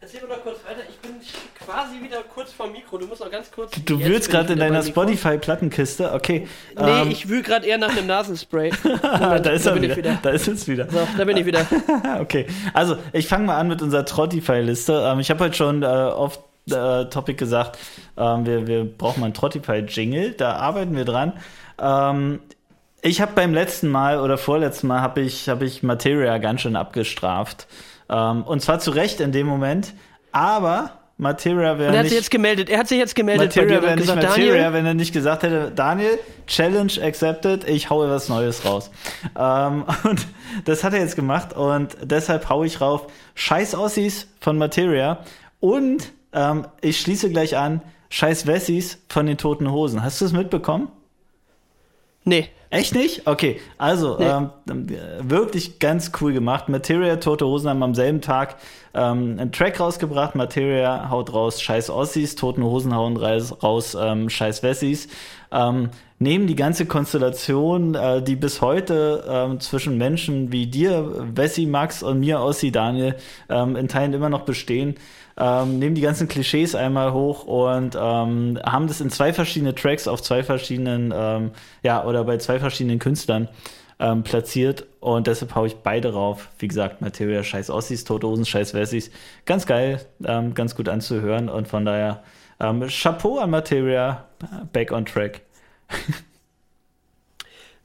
Erzähl mir noch kurz weiter. Ich bin quasi wieder kurz vor Mikro. Du musst noch ganz kurz. Du wühlst gerade in deiner Spotify-Plattenkiste. Okay. Nee, ähm. ich wühl gerade eher nach einem Nasenspray. Moment, da ist da er wieder. wieder. Da ist es wieder. So, da bin ich wieder. okay. Also, ich fange mal an mit unserer Trottify-Liste. Ähm, ich habe heute schon äh, oft äh, Topic gesagt, ähm, wir, wir brauchen mal einen Trottify-Jingle. Da arbeiten wir dran. Ähm, ich habe beim letzten Mal oder vorletzten Mal habe ich, hab ich Materia ganz schön abgestraft. Ähm, und zwar zu Recht in dem Moment. Aber Materia wäre. Und er hat sich jetzt gemeldet. Er hat sich jetzt gemeldet. Materia wäre nicht gesagt, Materia, Daniel? wenn er nicht gesagt hätte, Daniel, Challenge accepted, ich haue was Neues raus. Ähm, und das hat er jetzt gemacht und deshalb haue ich rauf Scheiß Ossis von Materia und ähm, ich schließe gleich an Scheiß Wessis von den Toten Hosen. Hast du es mitbekommen? Nee. Echt nicht? Okay, also nee. ähm, wirklich ganz cool gemacht. Materia, Tote Hosen haben am selben Tag ähm, einen Track rausgebracht. Materia haut raus Scheiß Ossis, Toten Hosen hauen raus ähm, Scheiß Wessis. Ähm, nehmen die ganze Konstellation, äh, die bis heute ähm, zwischen Menschen wie dir, Wessi, Max und mir, Ossi, Daniel, ähm, in Teilen immer noch bestehen, ähm, nehmen die ganzen Klischees einmal hoch und ähm, haben das in zwei verschiedene Tracks auf zwei verschiedenen, ähm, ja, oder bei zwei verschiedenen Künstlern ähm, platziert und deshalb haue ich beide rauf. Wie gesagt, Materia, scheiß Ossis, Tote scheiß Wessis. Ganz geil, ähm, ganz gut anzuhören und von daher ähm, Chapeau an Materia, back on track.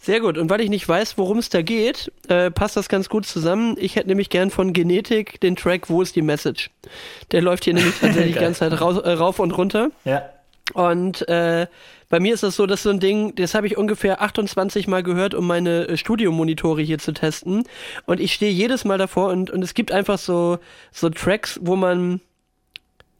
Sehr gut. Und weil ich nicht weiß, worum es da geht, äh, passt das ganz gut zusammen. Ich hätte nämlich gern von Genetik den Track Wo ist die Message? Der läuft hier nämlich tatsächlich die ganze Zeit raus, äh, rauf und runter. Ja. Und äh, bei mir ist das so, dass so ein Ding, das habe ich ungefähr 28 Mal gehört, um meine äh, Studiomonitore hier zu testen. Und ich stehe jedes Mal davor und, und es gibt einfach so, so Tracks, wo man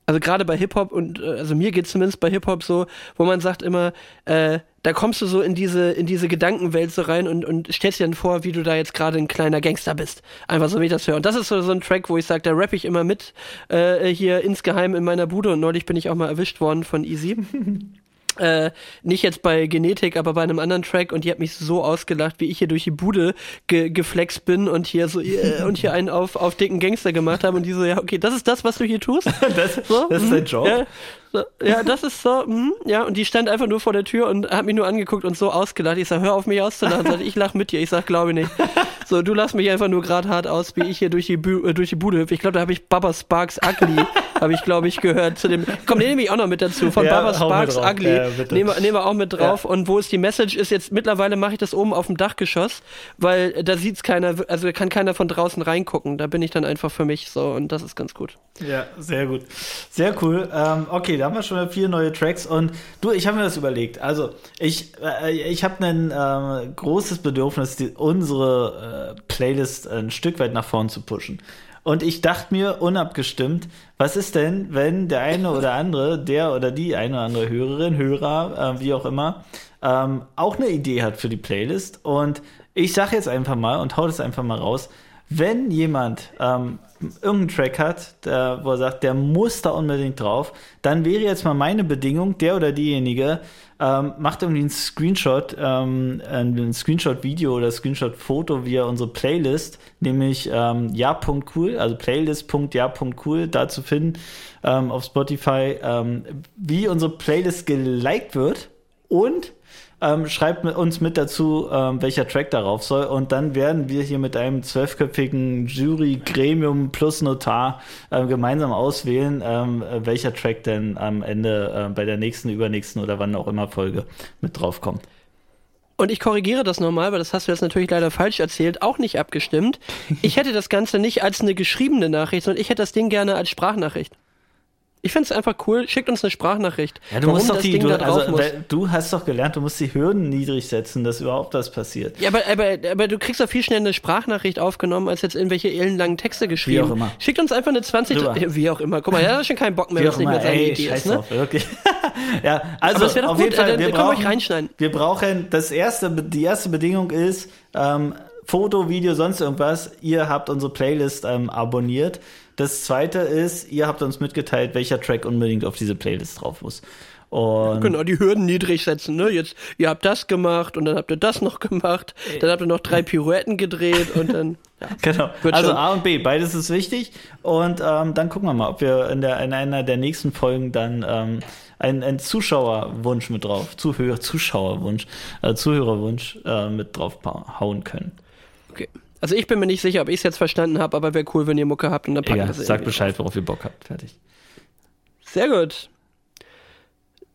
also gerade bei Hip-Hop und äh, also mir geht zumindest bei Hip-Hop so, wo man sagt immer, äh, da kommst du so in diese, in diese Gedankenwelt so rein und, und stellst dir dann vor, wie du da jetzt gerade ein kleiner Gangster bist. Einfach so, wie ich das höre. Und das ist so, so ein Track, wo ich sage, da rapp ich immer mit, äh, hier insgeheim in meiner Bude und neulich bin ich auch mal erwischt worden von Easy. Äh, nicht jetzt bei Genetik, aber bei einem anderen Track und die hat mich so ausgelacht, wie ich hier durch die Bude ge geflext bin und hier so äh, und hier einen auf, auf dicken Gangster gemacht habe und die so, ja, okay, das ist das, was du hier tust. das, so, das ist dein mhm. Job. Ja, so, ja, das ist so, mh, ja, und die stand einfach nur vor der Tür und hat mich nur angeguckt und so ausgelacht. Ich sag, hör auf mich auszulachen. Sag, ich lach mit dir. Ich sag, glaube nicht. So, du lachst mich einfach nur gerade hart aus, wie ich hier durch die, Bu äh, durch die Bude hüpfe. Ich glaube, da habe ich Baba Sparks Ugly, habe ich, glaube ich, gehört zu dem. Komm, den nehme ich auch noch mit dazu. Von ja, Baba Sparks Ugly. Ja, nehmen, wir, nehmen wir auch mit drauf. Ja. Und wo ist die Message? Ist jetzt, mittlerweile mache ich das oben auf dem Dachgeschoss, weil da sieht's keiner, also kann keiner von draußen reingucken. Da bin ich dann einfach für mich so und das ist ganz gut. Ja, sehr gut. Sehr cool. Ähm, okay, da haben wir schon vier neue Tracks und du, ich habe mir das überlegt. Also, ich, äh, ich habe ein äh, großes Bedürfnis, die, unsere Playlist ein Stück weit nach vorn zu pushen. Und ich dachte mir unabgestimmt, was ist denn, wenn der eine oder andere, der oder die eine oder andere Hörerin, Hörer, äh, wie auch immer, ähm, auch eine Idee hat für die Playlist. Und ich sage jetzt einfach mal und hau das einfach mal raus, wenn jemand ähm, irgendeinen Track hat, der, wo er sagt, der muss da unbedingt drauf, dann wäre jetzt mal meine Bedingung, der oder diejenige ähm, macht irgendwie einen Screenshot, ähm, ein Screenshot-Video oder Screenshot-Foto via unsere Playlist, nämlich ähm, ja.cool, also playlist.ja.cool, da zu finden ähm, auf Spotify, ähm, wie unsere Playlist geliked wird und Ähm, schreibt uns mit dazu, ähm, welcher Track darauf soll. Und dann werden wir hier mit einem zwölfköpfigen Jury-Gremium plus Notar äh, gemeinsam auswählen, ähm, welcher Track denn am Ende äh, bei der nächsten, übernächsten oder wann auch immer Folge mit drauf kommt. Und ich korrigiere das nochmal, weil das hast du jetzt natürlich leider falsch erzählt, auch nicht abgestimmt. Ich hätte das Ganze nicht als eine geschriebene Nachricht, sondern ich hätte das Ding gerne als Sprachnachricht. Ich finde es einfach cool. Schickt uns eine Sprachnachricht. Ja, du musst doch die, du, also, du, hast doch gelernt, du musst die Hürden niedrig setzen, dass überhaupt was passiert. Ja, aber, aber, aber du kriegst doch viel schneller eine Sprachnachricht aufgenommen, als jetzt irgendwelche ellenlangen Texte geschrieben. Wie auch immer. Schickt uns einfach eine 20. Drüber. Wie auch immer. Guck mal, er hat schon keinen Bock mehr, was nicht mehr seine Idee ist. Ne? Wirklich. ja, also das auf gut, jeden Fall, dann wir brauchen, euch reinschneiden. Wir brauchen, das erste, die erste Bedingung ist, ähm, Foto, Video, sonst irgendwas. Ihr habt unsere Playlist ähm, abonniert. Das zweite ist, ihr habt uns mitgeteilt, welcher Track unbedingt auf diese Playlist drauf muss. Und genau, die Hürden niedrig setzen, ne? Jetzt, ihr habt das gemacht und dann habt ihr das noch gemacht, dann habt ihr noch drei Pirouetten gedreht und dann. Ja, genau. Also schon. A und B, beides ist wichtig. Und ähm, dann gucken wir mal, ob wir in, der, in einer der nächsten Folgen dann ähm, einen, einen Zuschauerwunsch mit drauf, Zuhörer, Zuschauerwunsch, äh, Zuhörerwunsch äh, mit drauf hauen können. Also ich bin mir nicht sicher, ob ich es jetzt verstanden habe, aber wäre cool, wenn ihr Mucke habt und dann packen ja, das Sagt Bescheid, worauf ihr Bock habt. Fertig. Sehr gut.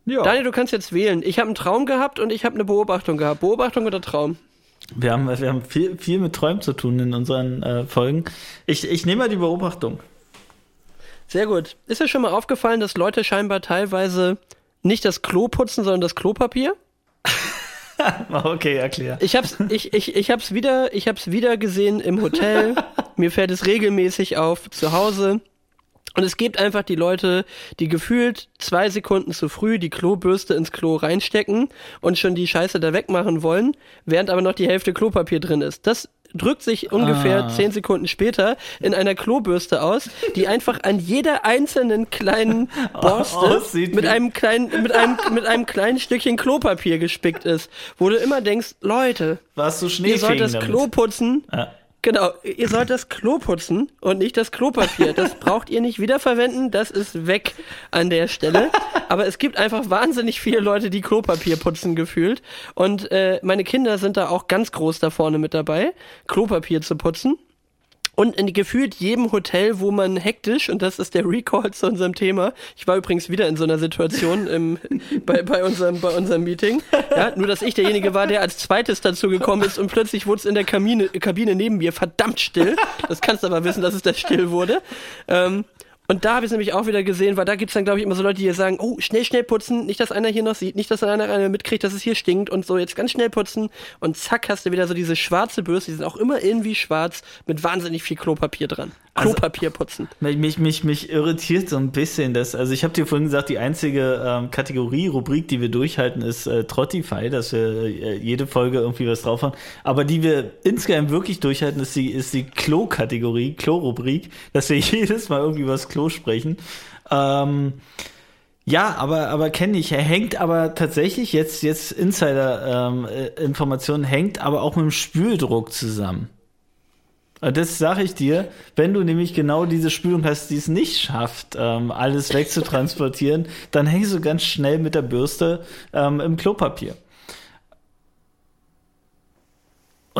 Ja. Daniel, du kannst jetzt wählen. Ich habe einen Traum gehabt und ich habe eine Beobachtung gehabt. Beobachtung oder Traum? Wir haben, wir haben viel, viel mit Träumen zu tun in unseren äh, Folgen. Ich, ich nehme mal die Beobachtung. Sehr gut. Ist dir schon mal aufgefallen, dass Leute scheinbar teilweise nicht das Klo putzen, sondern das Klopapier? okay, erklär. Ich hab's, ich, ich, ich hab's wieder, ich hab's wieder gesehen im Hotel. Mir fällt es regelmäßig auf zu Hause. Und es gibt einfach die Leute, die gefühlt zwei Sekunden zu früh die Klobürste ins Klo reinstecken und schon die Scheiße da wegmachen wollen, während aber noch die Hälfte Klopapier drin ist. Das drückt sich ungefähr ah. zehn Sekunden später in einer Klobürste aus, die einfach an jeder einzelnen kleinen Borste mit einem kleinen, mit einem, mit einem kleinen Stückchen Klopapier gespickt ist, wo du immer denkst, Leute, Warst du ihr sollt das Klo putzen. Ja. Genau, ihr sollt das Klo putzen und nicht das Klopapier. Das braucht ihr nicht wiederverwenden, das ist weg an der Stelle. Aber es gibt einfach wahnsinnig viele Leute, die Klopapier putzen gefühlt. Und äh, meine Kinder sind da auch ganz groß da vorne mit dabei, Klopapier zu putzen. Und in gefühlt jedem Hotel, wo man hektisch, und das ist der Recall zu unserem Thema, ich war übrigens wieder in so einer Situation im, bei, bei, unserem, bei unserem Meeting, ja, nur dass ich derjenige war, der als zweites dazu gekommen ist und plötzlich wurde es in der Kabine, Kabine neben mir verdammt still. Das kannst du aber wissen, dass es da still wurde. Ähm, und da habe ich es nämlich auch wieder gesehen, weil da gibt es dann, glaube ich, immer so Leute, die sagen, oh, schnell, schnell putzen, nicht, dass einer hier noch sieht, nicht, dass einer, einer mitkriegt, dass es hier stinkt und so, jetzt ganz schnell putzen und zack, hast du wieder so diese schwarze Bürste, die sind auch immer irgendwie schwarz, mit wahnsinnig viel Klopapier dran. Also, Klopapier putzen. Mich, mich, mich irritiert so ein bisschen das, also ich habe dir vorhin gesagt, die einzige ähm, Kategorie, Rubrik, die wir durchhalten, ist äh, Trottify, dass wir äh, jede Folge irgendwie was drauf haben, aber die wir insgesamt wirklich durchhalten, ist die, ist die Klo-Kategorie, Klo-Rubrik, dass wir jedes Mal irgendwie was Klo Klo sprechen. Ähm, ja, aber, aber kenne ich. Er hängt aber tatsächlich, jetzt, jetzt Insider-Informationen, ähm, hängt aber auch mit dem Spüldruck zusammen. Das sage ich dir, wenn du nämlich genau diese Spülung hast, die es nicht schafft, ähm, alles wegzutransportieren, dann hängst du ganz schnell mit der Bürste ähm, im Klopapier.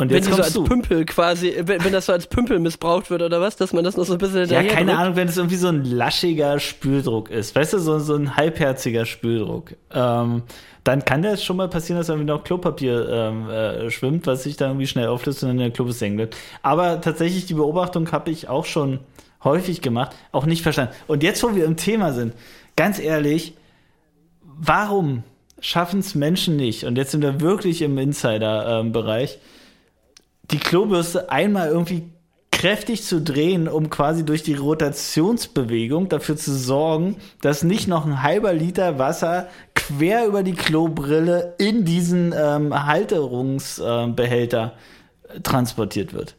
Und wenn die so als du. Pümpel quasi, wenn, wenn, das so als Pümpel missbraucht wird oder was, dass man das noch so ein bisschen Ja, keine Ahnung, wenn es irgendwie so ein laschiger Spüldruck ist, weißt du, so, so ein halbherziger Spüldruck, ähm, dann kann das schon mal passieren, dass irgendwie noch Klopapier ähm, äh, schwimmt, was sich dann irgendwie schnell auflöst und dann der Klobus hängen wird. Aber tatsächlich, die Beobachtung habe ich auch schon häufig gemacht, auch nicht verstanden. Und jetzt, wo wir im Thema sind, ganz ehrlich, warum schaffen es Menschen nicht, und jetzt sind wir wirklich im Insider-Bereich, ähm, die Klobürste einmal irgendwie kräftig zu drehen, um quasi durch die Rotationsbewegung dafür zu sorgen, dass nicht noch ein halber Liter Wasser quer über die Klobrille in diesen ähm, Halterungsbehälter äh, transportiert wird.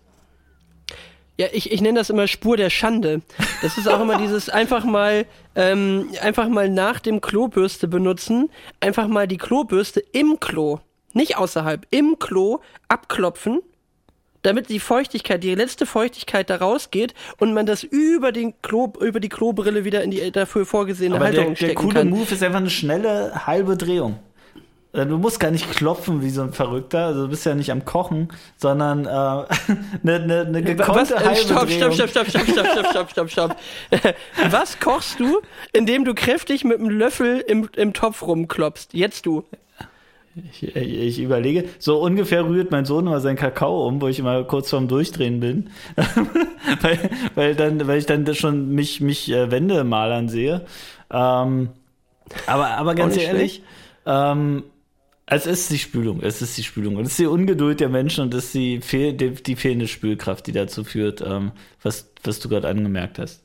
Ja, ich, ich nenne das immer Spur der Schande. Das ist auch immer dieses einfach mal, ähm, einfach mal nach dem Klobürste benutzen, einfach mal die Klobürste im Klo, nicht außerhalb, im Klo abklopfen damit die Feuchtigkeit, die letzte Feuchtigkeit da rausgeht und man das über den Klo, über die Klobrille wieder in die dafür vorgesehene Aber Halterung der, der stecken coole Move ist einfach eine schnelle halbe Drehung. Äh, du musst gar nicht klopfen wie so ein Verrückter. Also du bist ja nicht am Kochen, sondern äh, eine, eine, eine gekonnte Was? Äh, stopp, stopp, stopp, stopp, stopp, stopp, stopp, stopp, stopp, stopp. Was kochst du, indem du kräftig mit einem Löffel im, im Topf rumklopfst? Jetzt du. Ich, ich, überlege, so ungefähr rührt mein Sohn immer seinen Kakao um, wo ich immer kurz vorm Durchdrehen bin. weil, weil, dann, weil ich dann schon mich, mich äh, Wände malern sehe. Ähm, aber, aber ganz ehrlich, ähm, es ist die Spülung, es ist die Spülung. Und es ist die Ungeduld der Menschen und es ist die, fehl, die, die fehlende Spülkraft, die dazu führt, ähm, was, was du gerade angemerkt hast.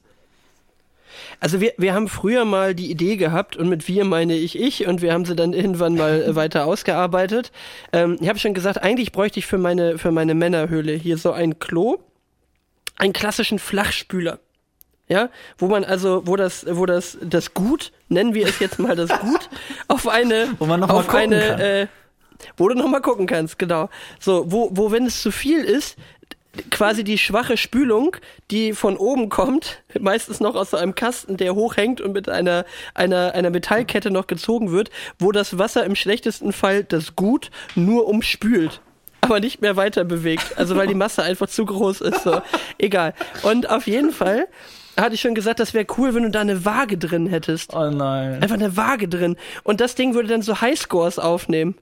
Also wir, wir haben früher mal die Idee gehabt und mit wir meine ich ich und wir haben sie dann irgendwann mal äh, weiter ausgearbeitet. Ähm, ich habe schon gesagt, eigentlich bräuchte ich für meine, für meine Männerhöhle hier so ein Klo, einen klassischen Flachspüler. Ja, wo man also, wo das, wo das, das Gut, nennen wir es jetzt mal das Gut, auf eine, wo man noch auf mal eine, kann. Äh, wo du noch mal gucken kannst, genau. So, wo, wo, wenn es zu viel ist, quasi die schwache Spülung, die von oben kommt, meistens noch aus so einem Kasten, der hochhängt und mit einer, einer, einer Metallkette noch gezogen wird, wo das Wasser im schlechtesten Fall das Gut nur umspült aber nicht mehr weiter bewegt. Also weil die Masse einfach zu groß ist. So. Egal. Und auf jeden Fall hatte ich schon gesagt, das wäre cool, wenn du da eine Waage drin hättest. Oh nein. Einfach eine Waage drin. Und das Ding würde dann so Highscores aufnehmen.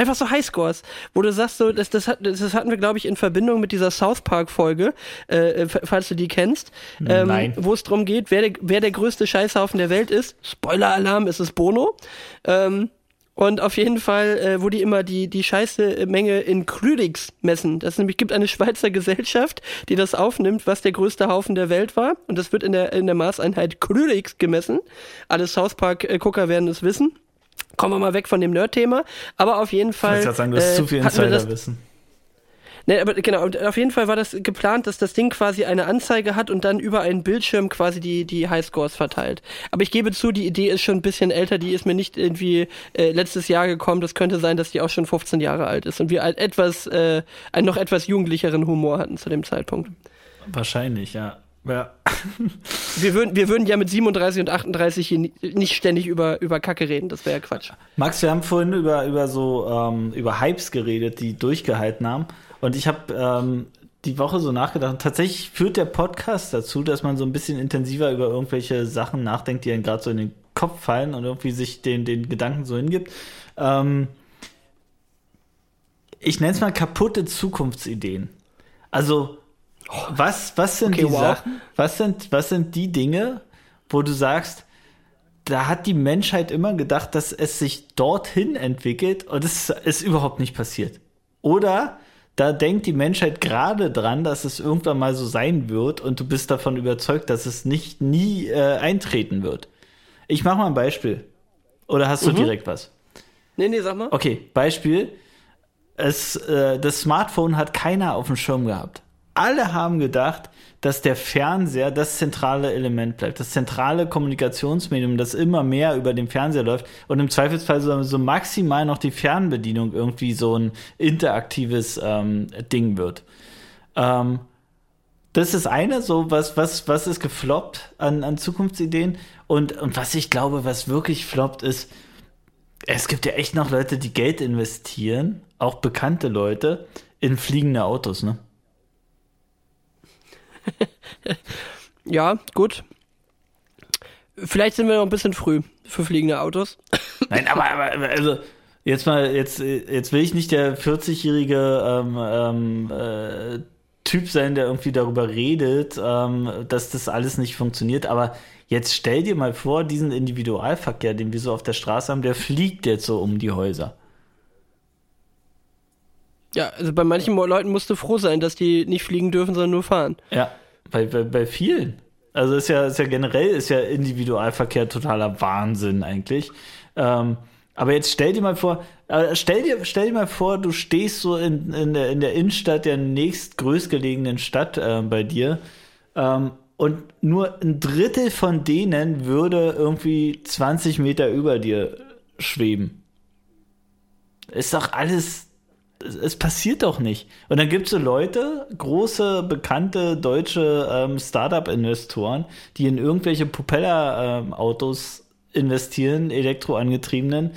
Einfach so Highscores, wo du sagst, so, das, das, hat, das hatten wir, glaube ich, in Verbindung mit dieser South Park-Folge, äh, falls du die kennst, ähm, wo es darum geht, wer der, wer der größte Scheißhaufen der Welt ist. Spoiler-Alarm, ist es Bono. Ähm, und auf jeden Fall, äh, wo die immer die, die scheiße Menge in Krüdix messen. Das nämlich gibt eine Schweizer Gesellschaft, die das aufnimmt, was der größte Haufen der Welt war. Und das wird in der, in der Maßeinheit Krüdix gemessen. Alle South Park-Gucker werden es wissen. Kommen wir mal weg von dem Nerd-Thema. Aber auf jeden Fall. Ich würde sagen, das ist äh, zu viel Insider-Wissen. Ne, aber genau, auf jeden Fall war das geplant, dass das Ding quasi eine Anzeige hat und dann über einen Bildschirm quasi die, die Highscores verteilt. Aber ich gebe zu, die Idee ist schon ein bisschen älter, die ist mir nicht irgendwie äh, letztes Jahr gekommen. Das könnte sein, dass die auch schon 15 Jahre alt ist und wir etwas, äh, einen noch etwas jugendlicheren Humor hatten zu dem Zeitpunkt. Wahrscheinlich, ja. Ja. wir, würden, wir würden ja mit 37 und 38 hier nicht ständig über, über Kacke reden, das wäre ja Quatsch. Max, wir haben vorhin über, über so ähm, über Hypes geredet, die durchgehalten haben. Und ich habe ähm, die Woche so nachgedacht. Tatsächlich führt der Podcast dazu, dass man so ein bisschen intensiver über irgendwelche Sachen nachdenkt, die einem gerade so in den Kopf fallen und irgendwie sich den, den Gedanken so hingibt. Ähm, ich nenne es mal kaputte Zukunftsideen. Also, was, was sind okay, die wow. Sachen, was sind, was sind die Dinge, wo du sagst, da hat die Menschheit immer gedacht, dass es sich dorthin entwickelt und es ist überhaupt nicht passiert. Oder da denkt die Menschheit gerade dran, dass es irgendwann mal so sein wird und du bist davon überzeugt, dass es nicht nie äh, eintreten wird. Ich mache mal ein Beispiel. Oder hast du mhm. direkt was? Nee, nee, sag mal. Okay, Beispiel. Es, äh, das Smartphone hat keiner auf dem Schirm gehabt. Alle haben gedacht, dass der Fernseher das zentrale Element bleibt, das zentrale Kommunikationsmedium, das immer mehr über den Fernseher läuft und im Zweifelsfall so, so maximal noch die Fernbedienung irgendwie so ein interaktives ähm, Ding wird. Ähm, das ist eine, so was, was, was ist gefloppt an, an Zukunftsideen und, und was ich glaube, was wirklich floppt, ist, es gibt ja echt noch Leute, die Geld investieren, auch bekannte Leute, in fliegende Autos, ne? ja, gut. Vielleicht sind wir noch ein bisschen früh für fliegende Autos. Nein, aber, aber also jetzt mal, jetzt, jetzt will ich nicht der 40-jährige ähm, ähm, äh, Typ sein, der irgendwie darüber redet, ähm, dass das alles nicht funktioniert, aber jetzt stell dir mal vor, diesen Individualverkehr, den wir so auf der Straße haben, der fliegt jetzt so um die Häuser. Ja, also bei manchen Leuten musst du froh sein, dass die nicht fliegen dürfen, sondern nur fahren. Ja, bei, bei, bei vielen. Also ist ja, ist ja generell ist ja Individualverkehr totaler Wahnsinn eigentlich. Ähm, aber jetzt stell dir mal vor, äh, stell dir, stell dir mal vor, du stehst so in, in, der, in der Innenstadt der nächstgrößgelegenen Stadt äh, bei dir ähm, und nur ein Drittel von denen würde irgendwie 20 Meter über dir schweben. Ist doch alles es passiert doch nicht. Und dann gibt es so Leute, große, bekannte deutsche ähm, Startup-Investoren, die in irgendwelche Propeller-Autos ähm, investieren, elektroangetriebenen,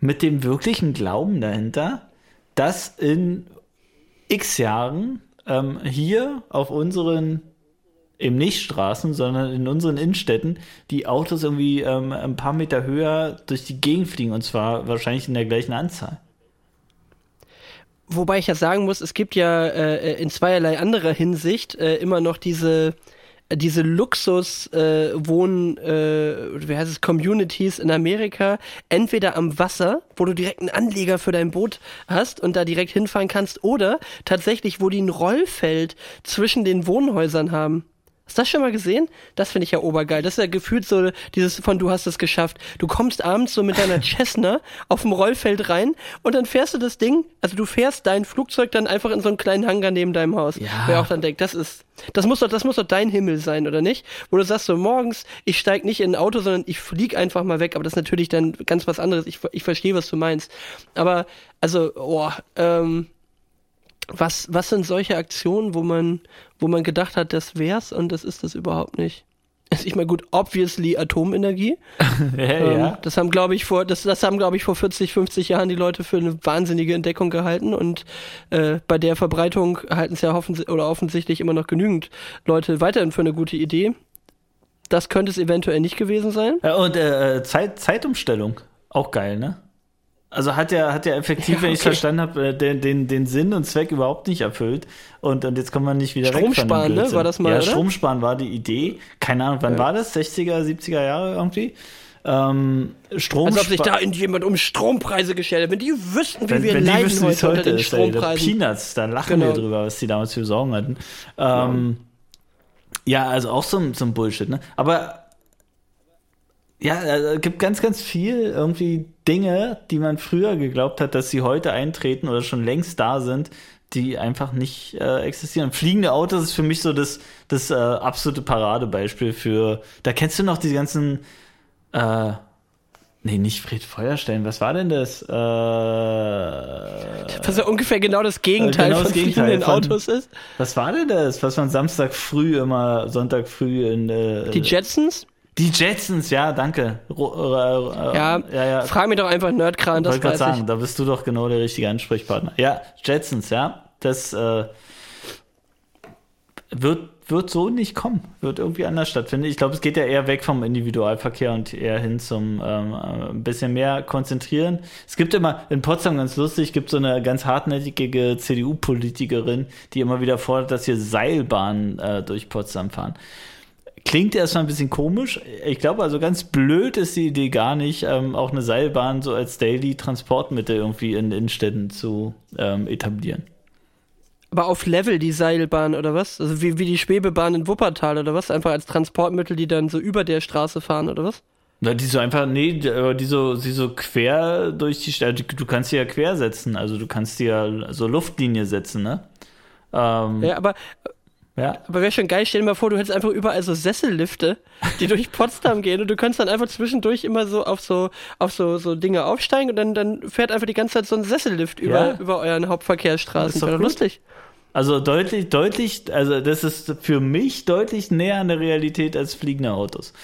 mit dem wirklichen Glauben dahinter, dass in x Jahren ähm, hier auf unseren eben nicht Straßen, sondern in unseren Innenstädten die Autos irgendwie ähm, ein paar Meter höher durch die Gegend fliegen und zwar wahrscheinlich in der gleichen Anzahl. Wobei ich ja sagen muss, es gibt ja äh, in zweierlei anderer Hinsicht äh, immer noch diese diese Luxus äh, äh, wie heißt es Communities in Amerika entweder am Wasser, wo du direkt einen Anleger für dein Boot hast und da direkt hinfahren kannst oder tatsächlich wo die ein Rollfeld zwischen den Wohnhäusern haben. Hast du das schon mal gesehen? Das finde ich ja obergeil. Das ist ja gefühlt so dieses von du hast es geschafft. Du kommst abends so mit deiner Cessna auf dem Rollfeld rein und dann fährst du das Ding, also du fährst dein Flugzeug dann einfach in so einen kleinen Hangar neben deinem Haus. Ja. Wer auch dann denkt, das ist, das muss doch, das muss doch dein Himmel sein, oder nicht? Wo du sagst so morgens, ich steig nicht in ein Auto, sondern ich flieg einfach mal weg. Aber das ist natürlich dann ganz was anderes. Ich, ich verstehe, was du meinst. Aber, also, oh, ähm, was, was sind solche Aktionen, wo man, wo man gedacht hat, das wär's und das ist das überhaupt nicht? Also ich meine, gut, obviously Atomenergie. ja, ähm, ja. Das haben, glaube ich, vor, das, das haben, glaube ich, vor 40, 50 Jahren die Leute für eine wahnsinnige Entdeckung gehalten und äh, bei der Verbreitung halten es ja hoffentlich oder offensichtlich immer noch genügend Leute weiterhin für eine gute Idee. Das könnte es eventuell nicht gewesen sein. Ja, und äh, Zeit, Zeitumstellung, auch geil, ne? Also hat er hat ja effektiv, ja, wenn ich es verstanden habe, äh, den, den, den Sinn und Zweck überhaupt nicht erfüllt. Und, und jetzt kommen wir nicht wieder Strom weg von sparen, ne? War das mal, Ja, oder? Stromsparen war die Idee. Keine Ahnung, wann ja. war das? 60er, 70er Jahre irgendwie? Ähm, Strom Als ob sich da jemand um Strompreise gestellt hat. Wenn die wüssten, wie wenn, wir wenn leiden wüssten, heute, heute den Strompreisen. Peanuts, da lachen genau. wir drüber, was die damals für Sorgen hatten. Ähm, ja. ja, also auch so, so ein Bullshit, ne? Aber ja, es äh, gibt ganz, ganz viel irgendwie Dinge, die man früher geglaubt hat, dass sie heute eintreten oder schon längst da sind, die einfach nicht äh, existieren. Fliegende Autos ist für mich so das, das äh, absolute Paradebeispiel für. Da kennst du noch die ganzen. Äh, nee, nicht Fred Feuerstein. Was war denn das? Äh, was ja ungefähr genau das Gegenteil genau das von Gegenteil fliegenden von, Autos ist. Was war denn das? Was man Samstag früh immer, Sonntag früh in. Äh, die Jetsons? Die Jetsons, ja, danke. Ro äh, ja, ja, ja, frag mich doch einfach Nerdkran, das weiß sagen, ich. Da bist du doch genau der richtige Ansprechpartner. Ja, Jetsons, ja, das äh, wird, wird so nicht kommen, wird irgendwie anders stattfinden. Ich glaube, es geht ja eher weg vom Individualverkehr und eher hin zum ähm, äh, ein bisschen mehr konzentrieren. Es gibt immer, in Potsdam ganz lustig, gibt so eine ganz hartnäckige CDU-Politikerin, die immer wieder fordert, dass hier Seilbahnen äh, durch Potsdam fahren. Klingt erstmal ein bisschen komisch. Ich glaube also ganz blöd ist die Idee gar nicht, ähm, auch eine Seilbahn so als Daily Transportmittel irgendwie in Innenstädten zu ähm, etablieren. Aber auf Level die Seilbahn oder was? Also wie, wie die Schwebebahn in Wuppertal oder was? Einfach als Transportmittel, die dann so über der Straße fahren oder was? Na, die so einfach, nee, die so, die so quer durch die Stadt, du kannst die ja quer setzen, also du kannst die ja so Luftlinie setzen, ne? Ähm, ja, aber ja. Aber wäre schon geil, stell dir mal vor, du hättest einfach überall so Sessellifte, die durch Potsdam gehen und du kannst dann einfach zwischendurch immer so auf so, auf so, so Dinge aufsteigen und dann, dann fährt einfach die ganze Zeit so ein Sessellift über, ja. über euren Hauptverkehrsstraßen. Das ist doch lustig. Also deutlich, deutlich, also das ist für mich deutlich näher an der Realität als fliegende Autos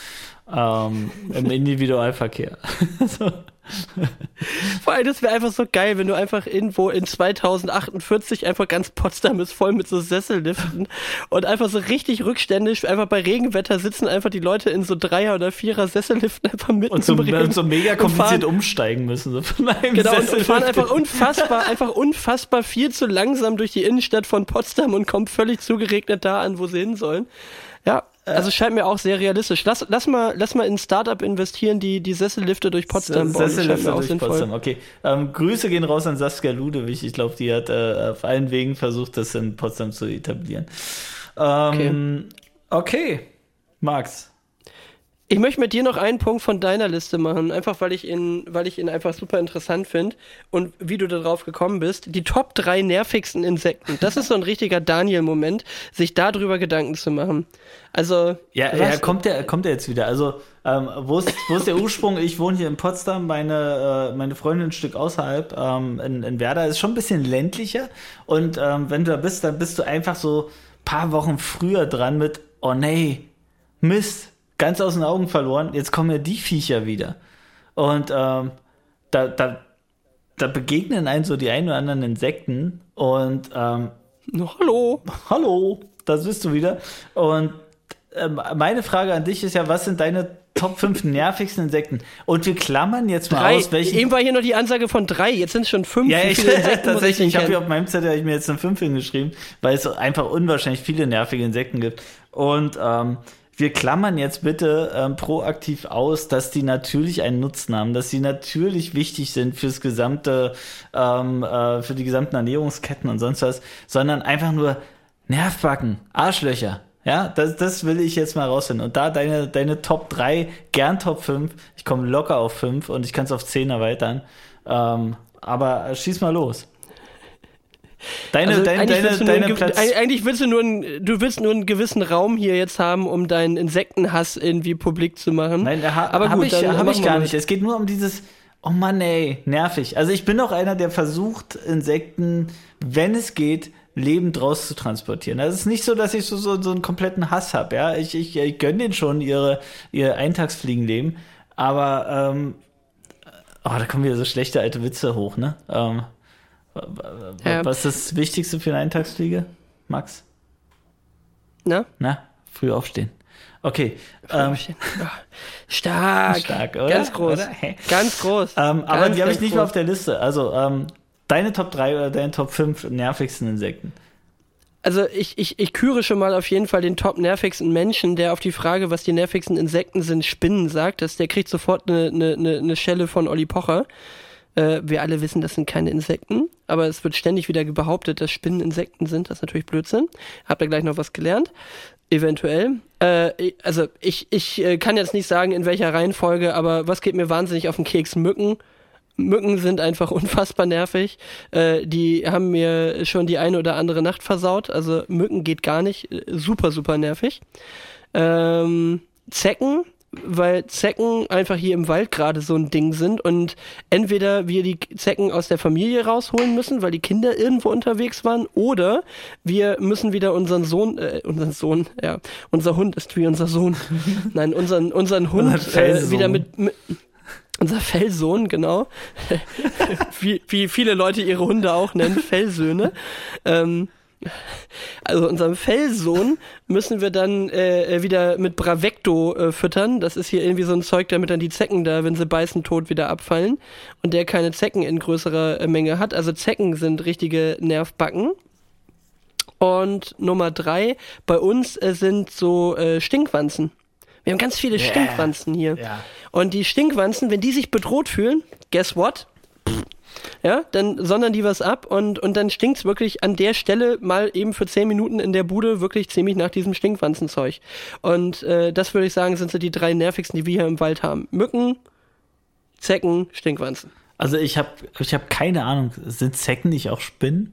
ähm, im Individualverkehr. so. Vor allem, das wäre einfach so geil, wenn du einfach irgendwo in 2048 einfach ganz Potsdam ist voll mit so Sesselliften und einfach so richtig rückständig, einfach bei Regenwetter sitzen einfach die Leute in so Dreier- oder Vierer Sesselliften einfach mit und so, und so mega kompliziert umsteigen müssen. So von einem genau, und, und fahren einfach unfassbar, einfach unfassbar viel zu langsam durch die Innenstadt von Potsdam und kommen völlig zugeregnet da an, wo sie hin sollen. Ja, also scheint mir auch sehr realistisch. Lass, lass mal, lass mal in ein Startup investieren, die die Sessellifte durch Potsdam bauen. Sessellifte durch sinnvoll. Potsdam, okay. Ähm, Grüße gehen raus an Saskia Ludewig. Ich glaube, die hat äh, auf allen Wegen versucht, das in Potsdam zu etablieren. Ähm, okay. okay. Max, ich möchte mit dir noch einen Punkt von deiner Liste machen, einfach weil ich ihn, weil ich ihn einfach super interessant finde und wie du darauf gekommen bist. Die Top 3 nervigsten Insekten. Das ist so ein richtiger Daniel-Moment, sich darüber Gedanken zu machen. Also. Ja, ja kommt der, kommt der jetzt wieder. Also, ähm, wo, ist, wo ist der Ursprung? Ich wohne hier in Potsdam, meine, äh, meine Freundin ein Stück außerhalb, ähm, in, in Werder, ist schon ein bisschen ländlicher. Und ähm, wenn du da bist, dann bist du einfach so paar Wochen früher dran mit, oh nee, Mist ganz aus den Augen verloren. Jetzt kommen ja die Viecher wieder. Und ähm, da, da, da begegnen einem so die ein oder anderen Insekten und ähm, hallo. Hallo, da bist du wieder. Und ähm, meine Frage an dich ist ja, was sind deine Top 5 nervigsten Insekten? Und wir klammern jetzt mal drei. aus, welchen. Eben war hier nur die Ansage von drei, jetzt sind es schon fünf. Ja, ich, Insekten tatsächlich, ich habe denn hier auf meinem Zettel ich mir jetzt eine 5 hingeschrieben, weil es einfach unwahrscheinlich viele nervige Insekten gibt. Und ähm, wir klammern jetzt bitte ähm, proaktiv aus, dass die natürlich einen Nutzen haben, dass sie natürlich wichtig sind fürs gesamte, ähm, äh, für die gesamten Ernährungsketten und sonst was, sondern einfach nur Nervbacken, Arschlöcher. Ja, das, das will ich jetzt mal rausfinden. Und da deine, deine Top 3, gern Top 5. Ich komme locker auf 5 und ich kann es auf 10 erweitern. Ähm, aber schieß mal los. Deine, Also deine, eigentlich, deine, willst du nur deine Platz. Ge- eigentlich willst du nur einen, du willst nur einen gewissen Raum hier jetzt haben, um deinen Insektenhass irgendwie publik zu machen. Nein, ha, aber habe gut, ich, hab ich gar nicht. Es geht nur um dieses, oh Mann, ey, nervig. Also ich bin auch einer, der versucht, Insekten, wenn es geht, lebend raus zu transportieren. Also es ist nicht so, dass ich so, so, so einen kompletten Hass habe. Ja? Ich, ich, ich gönne denen schon ihre, ihr Eintagsfliegenleben. Aber ähm, oh, da kommen wieder so schlechte alte Witze hoch, ne? Ähm, Ja. Was ist das Wichtigste für eine Eintagsfliege, Max? Na? Na, früh aufstehen. Okay. Ähm, Ja. Stark. Stark, oder? Ganz groß. Oder? Hä? Ganz groß. Ähm, aber Ganz, die habe ich nicht mehr groß. auf der Liste. Also, ähm, deine Top 3 oder deine Top 5 nervigsten Insekten. Also ich, ich, ich küre schon mal auf jeden Fall den top nervigsten Menschen, der auf die Frage, was die nervigsten Insekten sind, Spinnen sagt. Das, der kriegt sofort eine, eine eine Schelle von Olli Pocher. Äh, wir alle wissen, das sind keine Insekten, aber es wird ständig wieder behauptet, dass Spinnen Insekten sind. Das ist natürlich Blödsinn. Habt ihr gleich noch was gelernt? Eventuell. Äh, also ich, ich äh, kann jetzt nicht sagen, in welcher Reihenfolge, aber was geht mir wahnsinnig auf den Keks? Mücken. Mücken sind einfach unfassbar nervig. Äh, die haben mir schon die eine oder andere Nacht versaut. Also Mücken geht gar nicht. Äh, Super, super nervig. Ähm, Zecken, weil Zecken einfach hier im Wald gerade so ein Ding sind und entweder wir die Zecken aus der Familie rausholen müssen, weil die Kinder irgendwo unterwegs waren, oder wir müssen wieder unseren Sohn, äh, unseren Sohn, ja, unser Hund ist wie unser Sohn. Nein, unseren, unseren Hund Unser äh, wieder mit, mit unser Fellsohn, genau. wie, wie viele Leute ihre Hunde auch nennen, Fellsöhne. Ähm, also unserem Fellsohn müssen wir dann äh, wieder mit Bravecto äh, füttern. Das ist hier irgendwie so ein Zeug, damit dann die Zecken da, wenn sie beißen, tot wieder abfallen. Und der keine Zecken in größerer äh, Menge hat. Also Zecken sind richtige Nervbacken. Und Nummer drei, bei uns äh, sind so äh, Stinkwanzen. Wir haben ganz viele Yeah. Stinkwanzen hier. Ja. Und die Stinkwanzen, wenn die sich bedroht fühlen, guess what? Ja, dann sondern die was ab und, und dann stinkt's wirklich an der Stelle mal eben für zehn Minuten in der Bude wirklich ziemlich nach diesem Stinkwanzenzeug. Und äh, das würde ich sagen, sind so die drei nervigsten, die wir hier im Wald haben. Mücken, Zecken, Stinkwanzen. Also ich habe ich hab keine Ahnung, sind Zecken nicht auch Spinnen?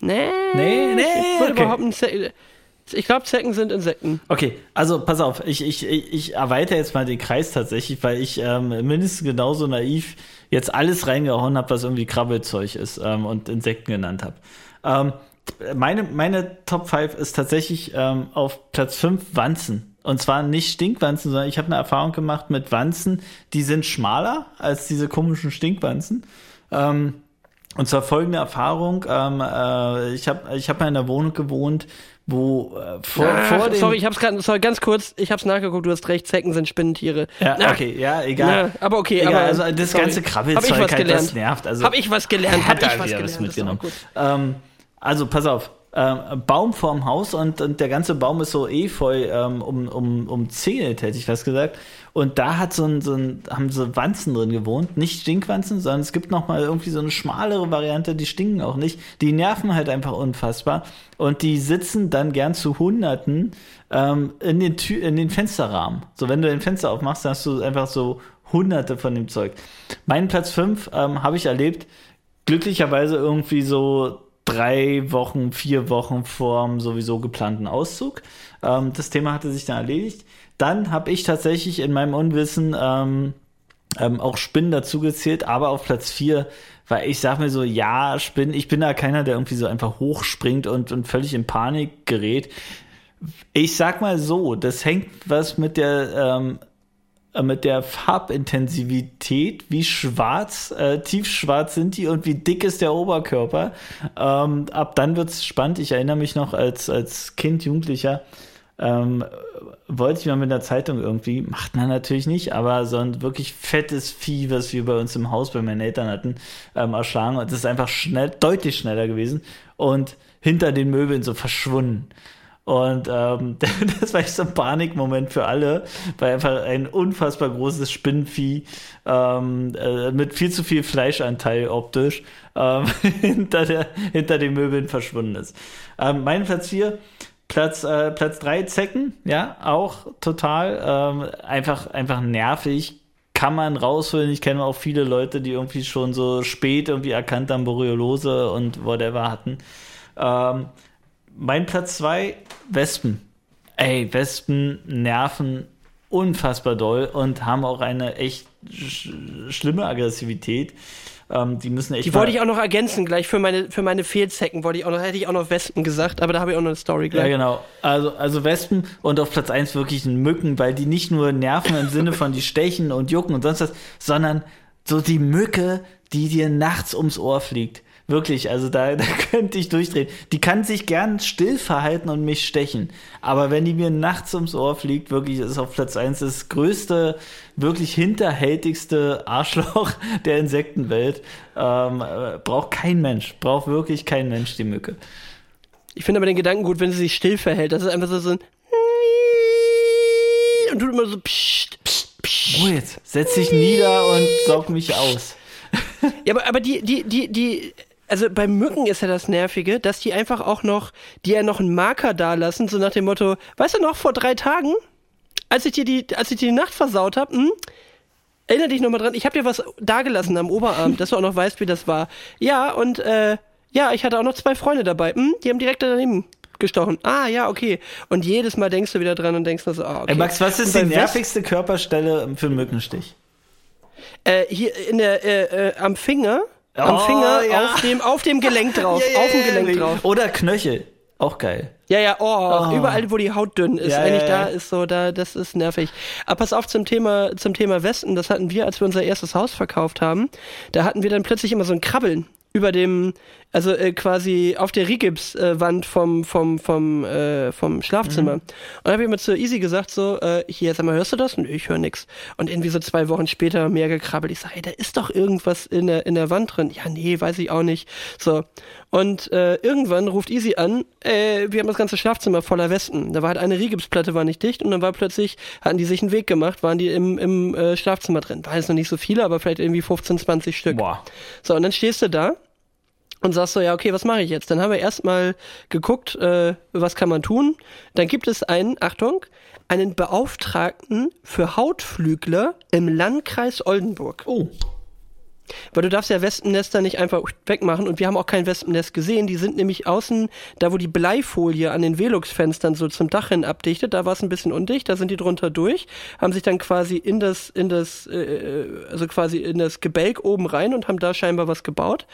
Nee, Nee, nee, ich würde okay. behaupten, Ze ich glaube, Zecken sind Insekten. Okay, also pass auf, ich, ich, ich, erweitere jetzt mal den Kreis tatsächlich, weil ich ähm, mindestens genauso naiv jetzt alles reingehauen habe, was irgendwie Krabbelzeug ist ähm, und Insekten genannt habe. Ähm, meine, meine Top 5 ist tatsächlich ähm, auf Platz 5 Wanzen. Und zwar nicht Stinkwanzen, sondern ich habe eine Erfahrung gemacht mit Wanzen, die sind schmaler als diese komischen Stinkwanzen. Ähm, und zwar folgende Erfahrung, ähm, äh, ich habe ich hab mal in einer Wohnung gewohnt, wo äh, vor, Ach, vor dem... sorry, ich hab's gerade, sorry, ganz kurz, ich hab's nachgeguckt, du hast recht, Zecken sind Spinnentiere. Ja, Na, okay, ja, egal. Na, aber okay, egal, aber also das sorry. ganze Krabbelzeug halt, gelernt. das nervt. Also, Hab ich was gelernt, hab ich was gelernt. mitgenommen. Ähm, also pass auf, ähm, Baum vorm Haus und, und der ganze Baum ist so efeu ähm, um, um, umzingelt, hätte ich was gesagt. Und da hat so ein, so ein, haben so Wanzen drin gewohnt, nicht Stinkwanzen, sondern es gibt noch mal irgendwie so eine schmalere Variante, die stinken auch nicht. Die nerven halt einfach unfassbar und die sitzen dann gern zu Hunderten ähm, in den Tür, in den Fensterrahmen. So wenn du den Fenster aufmachst, dann hast du einfach so Hunderte von dem Zeug. Meinen Platz 5 ähm, habe ich erlebt, glücklicherweise irgendwie so drei Wochen, vier Wochen vorm sowieso geplanten Auszug. Ähm, das Thema hatte sich dann erledigt. Dann habe ich tatsächlich in meinem Unwissen ähm, ähm, auch Spinnen dazu gezählt, aber auf Platz 4, weil ich sag mir so, ja, Spinnen, ich bin da keiner, der irgendwie so einfach hochspringt und, und völlig in Panik gerät. Ich sag mal so, das hängt was mit der ähm, äh, mit der Farbintensivität, wie schwarz, äh, tiefschwarz sind die und wie dick ist der Oberkörper. Ähm, ab dann wird's spannend. Ich erinnere mich noch als, als Kind, Jugendlicher, ähm, wollte ich mal mit einer Zeitung irgendwie, macht man natürlich nicht, aber so ein wirklich fettes Vieh, was wir bei uns im Haus bei meinen Eltern hatten, ähm, erschlagen. Und das ist einfach schnell, deutlich schneller gewesen und hinter den Möbeln so verschwunden. Und ähm, das war echt so ein Panikmoment für alle, weil einfach ein unfassbar großes Spinnenvieh ähm, äh, mit viel zu viel Fleischanteil optisch ähm, hinter, der, hinter den Möbeln verschwunden ist. Ähm, mein Platz 4, Platz, äh, Platz 3, Zecken, ja, auch total ähm, einfach, einfach nervig. Kann man rausholen. Ich kenne auch viele Leute, die irgendwie schon so spät irgendwie erkannt haben, Boreolose und whatever hatten. Ähm, mein Platz 2, Wespen. Ey, Wespen nerven unfassbar doll und haben auch eine echt sch schlimme Aggressivität. Ähm, die müssen echt. Die wollte ich auch noch ergänzen, gleich für meine, für meine Fehlzecken wollte ich auch noch, hätte ich auch noch Wespen gesagt, aber da habe ich auch noch eine Story gleich. Ja, genau. Also, also Wespen und auf Platz 1 wirklich Mücken, weil die nicht nur nerven im Sinne von die stechen und jucken und sonst was, sondern so die Mücke, die dir nachts ums Ohr fliegt. Wirklich, also da, da könnte ich durchdrehen. Die kann sich gern still verhalten und mich stechen. Aber wenn die mir nachts ums Ohr fliegt, wirklich ist auf Platz eins das größte, wirklich hinterhältigste Arschloch der Insektenwelt. Ähm, äh, braucht kein Mensch. Braucht wirklich kein Mensch die Mücke. Ich finde aber den Gedanken gut, wenn sie sich still verhält. Das ist einfach so, so ein und tut immer so psst, psst, psst. Oh, jetzt setz dich nieder und saug mich aus. Ja, aber, aber die, die, die, die, also bei Mücken ist ja das Nervige, dass die einfach auch noch, die ja noch einen Marker da lassen, so nach dem Motto, weißt du noch, vor drei Tagen, als ich dir die, als ich dir die Nacht versaut habe, hm, erinnere dich nochmal dran, ich habe dir was dagelassen am Oberarm, dass du auch noch weißt, wie das war. Ja, und äh, ja, ich hatte auch noch zwei Freunde dabei, hm, die haben direkt daneben gestochen. Ah, ja, okay. Und jedes Mal denkst du wieder dran und denkst so, ah, okay. Ey, Max, was ist die nervigste Körperstelle für einen Mückenstich? Äh, hier in der, äh, äh, am Finger am oh, Finger, ja. auf, dem, auf dem Gelenk drauf. yeah, auf dem Gelenk drauf. Oder Knöchel. Auch geil. Ja, ja, oh, oh. überall, wo die Haut dünn ist, ja, eigentlich ja, da ist so, da, das ist nervig. Aber pass auf zum Thema, zum Thema Westen, das hatten wir, als wir unser erstes Haus verkauft haben. Da hatten wir dann plötzlich immer so ein Krabbeln über dem, also äh, quasi auf der Rigipswand äh, vom, vom, vom, äh, vom Schlafzimmer. Mhm. Und dann habe ich immer zu Easy gesagt, so, äh, hier, sag mal, hörst du das? Und ich höre nix. Und irgendwie so zwei Wochen später mehr gekrabbelt. Ich sage, hey, da ist doch irgendwas in der, in der Wand drin. Ja, nee, weiß ich auch nicht. So. Und äh, irgendwann ruft Easy an, äh, wir haben das ganze Schlafzimmer voller Wespen. Da war halt eine Rigipsplatte war nicht dicht und dann war plötzlich, hatten die sich einen Weg gemacht, waren die im, im äh, Schlafzimmer drin. War jetzt noch nicht so viele, aber vielleicht irgendwie 15, 20 Stück. Boah. So, und dann stehst du da und sagst so, ja, okay, was mache ich jetzt? Dann haben wir erstmal geguckt, äh, was kann man tun. Dann gibt es einen, Achtung, einen Beauftragten für Hautflügler im Landkreis Oldenburg. Oh. Weil du darfst ja Wespennester nicht einfach wegmachen und wir haben auch kein Wespennest gesehen. Die sind nämlich außen, da wo die Bleifolie an den Velux-Fenstern so zum Dach hin abdichtet, da war es ein bisschen undicht, da sind die drunter durch, haben sich dann quasi in das, in das, äh, äh also quasi in das Gebälk oben rein und haben da scheinbar was gebaut.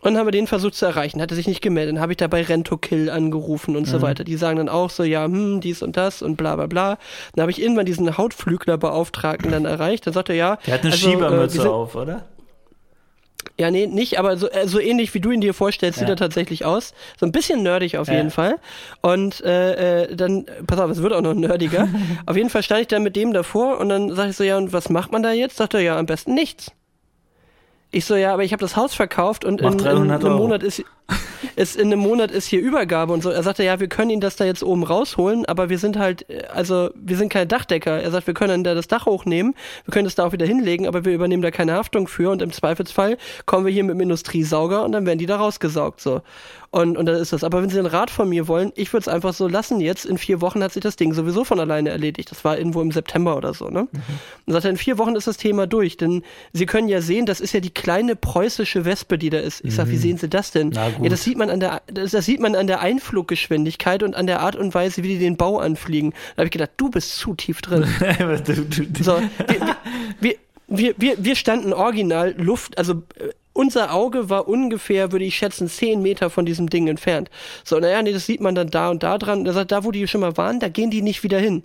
Und dann haben wir den versucht zu erreichen, hat er sich nicht gemeldet. Dann habe ich da bei Rentokill angerufen und mhm. so weiter. Die sagen dann auch so, ja, hm, dies und das und bla bla bla. Dann habe ich irgendwann diesen Hautflüglerbeauftragten dann erreicht. Dann sagt er, ja. Der hat eine also, Schiebermütze äh, auf, oder? Ja, nee, nicht, aber so, äh, so ähnlich wie du ihn dir vorstellst, ja. sieht er tatsächlich aus. So ein bisschen nerdig auf ja. jeden Fall. Und äh, äh, dann, pass auf, es wird auch noch nerdiger. auf jeden Fall stand ich dann mit dem davor und dann sage ich so, ja, und was macht man da jetzt? Sagt er, ja, am besten nichts. Ich so, ja, aber ich habe das Haus verkauft und in, in, einem Monat ist, ist in einem Monat ist hier Übergabe und so. Er sagte, ja, wir können ihn das da jetzt oben rausholen, aber wir sind halt, also wir sind keine Dachdecker. Er sagt, wir können da das Dach hochnehmen, wir können das da auch wieder hinlegen, aber wir übernehmen da keine Haftung für und im Zweifelsfall kommen wir hier mit dem Industriesauger und dann werden die da rausgesaugt so. Und, und dann ist das. Aber wenn Sie einen Rat von mir wollen, ich würde es einfach so lassen jetzt. In vier Wochen hat sich das Ding sowieso von alleine erledigt. Das war irgendwo im September oder so, ne? Mhm. Und sagt er, in vier Wochen ist das Thema durch. Denn Sie können ja sehen, das ist ja die kleine preußische Wespe, die da ist. Ich sag, mhm. wie sehen Sie das denn? Ja, das sieht man an der, das, das, sieht man an der Einfluggeschwindigkeit und an der Art und Weise, wie die den Bau anfliegen. Da habe ich gedacht, du bist zu tief drin. so, wir, wir, wir, wir, wir standen original Luft, also äh, unser Auge war ungefähr, würde ich schätzen, zehn Meter von diesem Ding entfernt. So, naja, nee, das sieht man dann da und da dran. Er sagt, da, wo die schon mal waren, da gehen die nicht wieder hin.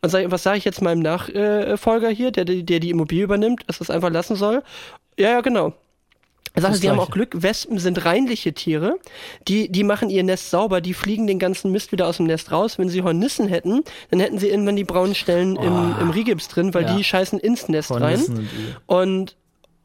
Und sag, was sage ich jetzt meinem Nachfolger hier, der, der die Immobilie übernimmt, dass das einfach lassen soll? Ja, ja, genau. Er sagte, sie haben auch Glück, Wespen sind reinliche Tiere, die, die machen ihr Nest sauber, die fliegen den ganzen Mist wieder aus dem Nest raus. Wenn sie Hornissen hätten, dann hätten sie irgendwann die braunen Stellen oh. im, im Rigips drin, weil ja. die scheißen ins Nest Hornissen rein. Und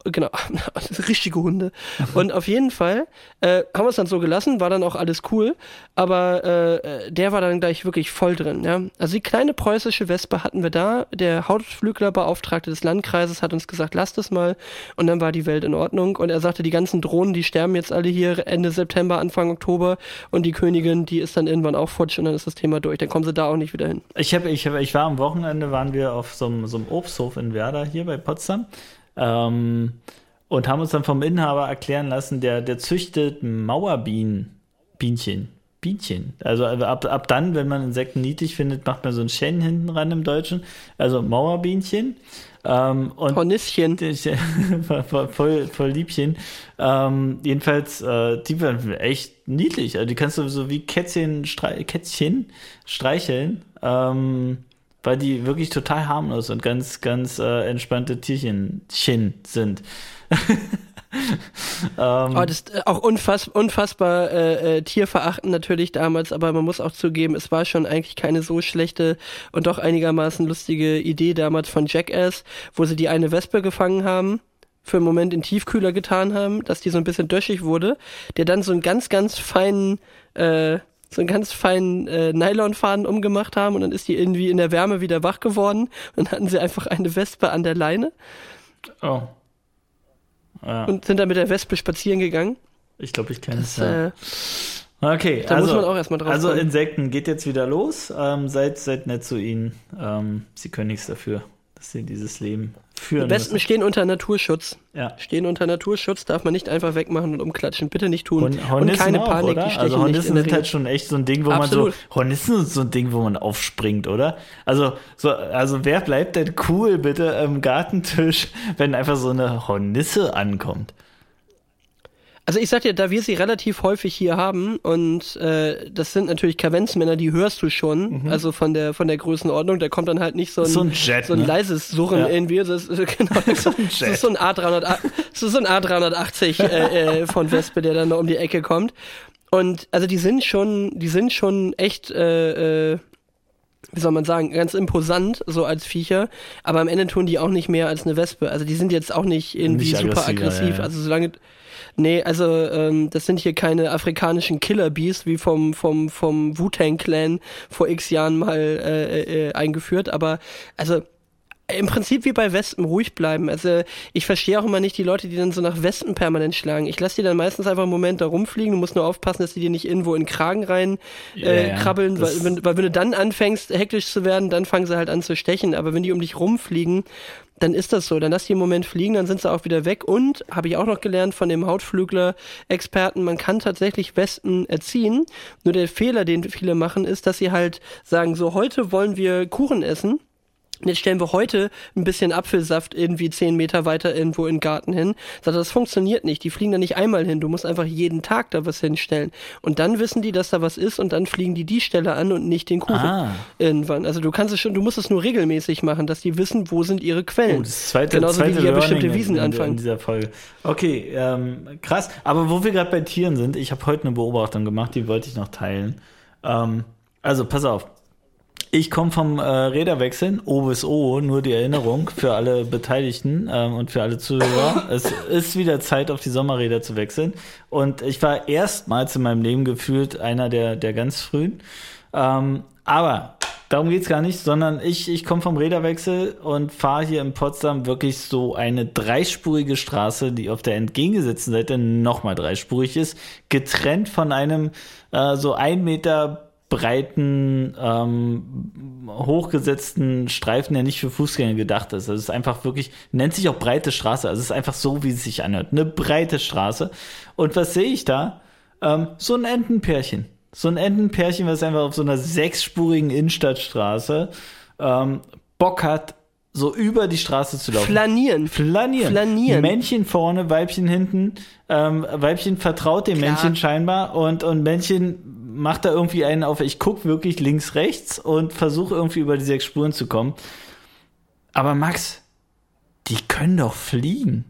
Genau, richtige Hunde. Und auf jeden Fall äh, haben wir es dann so gelassen, war dann auch alles cool, aber äh, der war dann gleich wirklich voll drin. Ja? Also die kleine preußische Wespe hatten wir da, der Hautflüglerbeauftragte des Landkreises hat uns gesagt, lasst es mal und dann war die Welt in Ordnung und er sagte, die ganzen Drohnen, die sterben jetzt alle hier Ende September, Anfang Oktober und die Königin, die ist dann irgendwann auch futsch und dann ist das Thema durch, dann kommen sie da auch nicht wieder hin. Ich, hab, ich, hab, ich war am Wochenende, waren wir auf so einem, so einem Obsthof in Werder hier bei Potsdam ähm, und haben uns dann vom Inhaber erklären lassen, der, der züchtet Mauerbienen, Bienchen. Bienchen. Also ab, ab dann, wenn man Insekten niedlich findet, macht man so ein Schen hinten ran im Deutschen. Also Mauerbienchen. Ähm, und Hornisschen. voll, voll Liebchen. Ähm, jedenfalls, äh, die werden echt niedlich. Also die kannst du so wie Kätzchen, Kätzchen streicheln. Ähm, weil die wirklich total harmlos und ganz, ganz äh, entspannte Tierchen sind. ähm, oh, das ist äh, auch unfass, unfassbar äh, äh, tierverachtend natürlich damals, aber man muss auch zugeben, es war schon eigentlich keine so schlechte und doch einigermaßen lustige Idee damals von Jackass, wo sie die eine Wespe gefangen haben für einen Moment in Tiefkühler getan haben, dass die so ein bisschen döschig wurde, der dann so einen ganz, ganz feinen äh, so einen ganz feinen äh, Nylonfaden umgemacht haben und dann ist die irgendwie in der Wärme wieder wach geworden und dann hatten sie einfach eine Wespe an der Leine. Oh. Ja. Und sind dann mit der Wespe spazieren gegangen. Ich glaube, ich kenne es. Ja. Äh, okay, da also, muss man auch erstmal drauf Also kommen. Insekten geht jetzt wieder los. Ähm, seid, seid nett zu ihnen. Ähm, sie können nichts dafür, dass sie dieses Leben führen. Die Besten müssen. stehen unter Naturschutz. Ja. Stehen unter Naturschutz, darf man nicht einfach wegmachen und umklatschen. Bitte nicht tun. Hon Hornissen und keine auch, Panik, oder? die stechen Also Hornissen sind halt schon echt so ein Ding, wo Absolut. man so, Hornissen sind so ein Ding, wo man aufspringt, oder? Also, so, also wer bleibt denn cool bitte am Gartentisch, wenn einfach so eine Hornisse ankommt? Also ich sag dir, da wir sie relativ häufig hier haben und äh, das sind natürlich Kavenzmänner, die hörst du schon, mhm. also von der von der Größenordnung, da kommt dann halt nicht so ein, so ein, Jet, so ein ne? leises Surren ja. irgendwie, das ist, genau, so ein Jet. das ist so ein A300, das ist so ein A380 äh, äh, von Wespe, der dann noch um die Ecke kommt. Und also die sind schon, die sind schon echt äh, äh, wie soll man sagen, ganz imposant, so als Viecher, aber am Ende tun die auch nicht mehr als eine Wespe. Also die sind jetzt auch nicht irgendwie nicht super aggressiv. Ja, ja. Also solange, Nee, also ähm, das sind hier keine afrikanischen Killer-Bees wie vom, vom, vom Wu-Tang-Clan vor x Jahren mal äh, äh, eingeführt, aber also im Prinzip wie bei Wespen ruhig bleiben. Also ich verstehe auch immer nicht die Leute, die dann so nach Wespen permanent schlagen. Ich lasse die dann meistens einfach einen Moment da rumfliegen. Du musst nur aufpassen, dass die dir nicht irgendwo in den Kragen rein äh, yeah, krabbeln, weil wenn, weil wenn du dann anfängst, hektisch zu werden, dann fangen sie halt an zu stechen. Aber wenn die um dich rumfliegen, dann ist das so. Dann lass die im Moment fliegen, dann sind sie auch wieder weg. Und, habe ich auch noch gelernt von dem Hautflügler-Experten, man kann tatsächlich Wespen erziehen. Nur der Fehler, den viele machen, ist, dass sie halt sagen, so heute wollen wir Kuchen essen jetzt stellen wir heute ein bisschen Apfelsaft irgendwie zehn Meter weiter irgendwo in den Garten hin. Sagt, das funktioniert nicht. Die fliegen da nicht einmal hin. Du musst einfach jeden Tag da was hinstellen. Und dann wissen die, dass da was ist und dann fliegen die die Stelle an und nicht den Kuchen ah. irgendwann. Also du kannst es schon, du musst es nur regelmäßig machen, dass die wissen, wo sind ihre Quellen. Oh, das zweite, Genauso zweite wie die ja bestimmte Wiesen in, anfangen. In dieser Folge. Okay, ähm, krass. Aber wo wir gerade bei Tieren sind, ich habe heute eine Beobachtung gemacht, die wollte ich noch teilen. Ähm, also pass auf. Ich komme vom äh, Räderwechseln, O bis O, nur die Erinnerung für alle Beteiligten ähm, und für alle Zuhörer. es ist wieder Zeit, auf die Sommerräder zu wechseln. Und ich war erstmals in meinem Leben gefühlt einer der, der ganz frühen. Ähm, aber darum geht's gar nicht, sondern ich, ich komme vom Räderwechsel und fahre hier in Potsdam wirklich so eine dreispurige Straße, die auf der entgegengesetzten Seite nochmal dreispurig ist, getrennt von einem äh, so ein Meter breiten, ähm, hochgesetzten Streifen, der nicht für Fußgänger gedacht ist. Also es ist einfach wirklich, nennt sich auch breite Straße. Also es ist einfach so, wie es sich anhört. Eine breite Straße. Und was sehe ich da? Ähm, so ein Entenpärchen. So ein Entenpärchen, was einfach auf so einer sechsspurigen Innenstadtstraße ähm, Bock hat, so über die Straße zu laufen. Flanieren. Flanieren. Flanieren. Männchen vorne, Weibchen hinten. Ähm, Weibchen vertraut dem Klar. Männchen scheinbar und, und Männchen mach da irgendwie einen auf, ich guck wirklich links, rechts und versuche irgendwie über die sechs Spuren zu kommen. Aber Max, die können doch fliegen.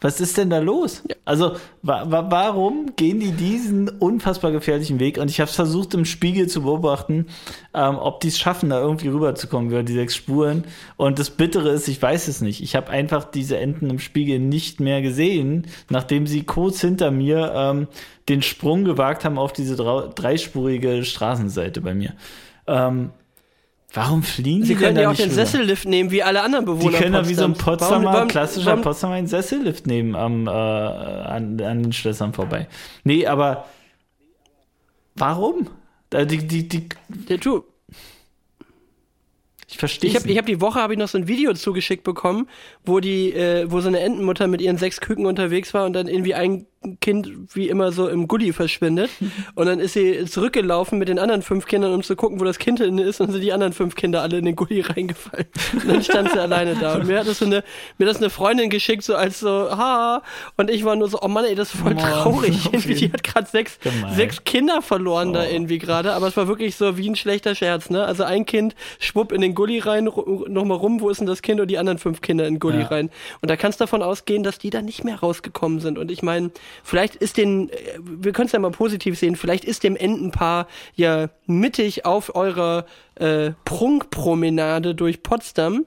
Was ist denn da los? Also, wa wa warum gehen die diesen unfassbar gefährlichen Weg? Und ich habe versucht, im Spiegel zu beobachten, ähm, ob die es schaffen, da irgendwie rüberzukommen über die sechs Spuren. Und das Bittere ist, ich weiß es nicht. Ich habe einfach diese Enten im Spiegel nicht mehr gesehen, nachdem sie kurz hinter mir ähm, den Sprung gewagt haben auf diese dreispurige Straßenseite bei mir. Ähm, Warum fliegen Sie die können ja auch den rüber? Sessellift nehmen, wie alle anderen Bewohner. Die können ja wie so ein. Potsdamer, Warum- warum- klassischer warum- Potsdamer einen Sessellift nehmen am, äh, an, an den Schlössern vorbei. Nee, aber warum? Äh, Die, die, die, Ja, du, ich verstehe ich habe ich hab die Woche habe ich noch so ein Video zugeschickt bekommen, wo die, äh, wo so eine Entenmutter mit ihren sechs Küken unterwegs war und dann irgendwie ein Kind wie immer so im Gully verschwindet. Und dann ist sie zurückgelaufen mit den anderen fünf Kindern, um zu gucken, wo das Kind hin ist, und sind die anderen fünf Kinder alle in den Gully reingefallen. Und dann stand sie alleine da. Und mir hat das so eine, mir hat das eine Freundin geschickt, so als so, ha, und ich war nur so, oh Mann, ey, das ist voll Oh, traurig. Irgendwie, die hat gerade sechs, Gemein. sechs Kinder verloren da Oh. irgendwie gerade, aber es war wirklich so wie ein schlechter Scherz, ne? Also ein Kind schwupp in den Gully rein, nochmal rum, wo ist denn das Kind und die anderen fünf Kinder in den Gully Ja. rein. Und da kannst du davon ausgehen, dass die da nicht mehr rausgekommen sind. Und ich meine, vielleicht ist den, äh, wir können es ja mal positiv sehen, vielleicht ist dem Entenpaar ja mittig auf eurer äh, Prunkpromenade durch Potsdam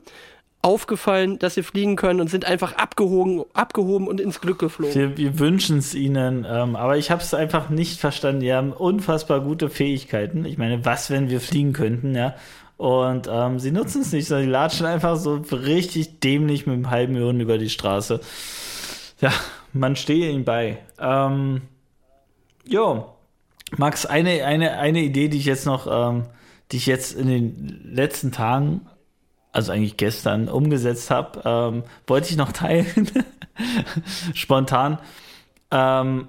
aufgefallen, dass sie fliegen können und sind einfach abgehoben, abgehoben und ins Glück geflogen. Wir, wir wünschen es ihnen, ähm, aber ich habe es einfach nicht verstanden. Die haben unfassbar gute Fähigkeiten. Ich meine, was, wenn wir fliegen könnten, ja? Und ähm, sie nutzen es nicht, sondern die latschen einfach so richtig dämlich mit einem halben Million über die Straße. Ja, man stehe ihnen bei. Ähm, jo, Max, eine, eine, eine Idee, die ich jetzt noch, ähm, die ich jetzt in den letzten Tagen, also eigentlich gestern, umgesetzt habe, ähm, wollte ich noch teilen. Spontan. Ähm,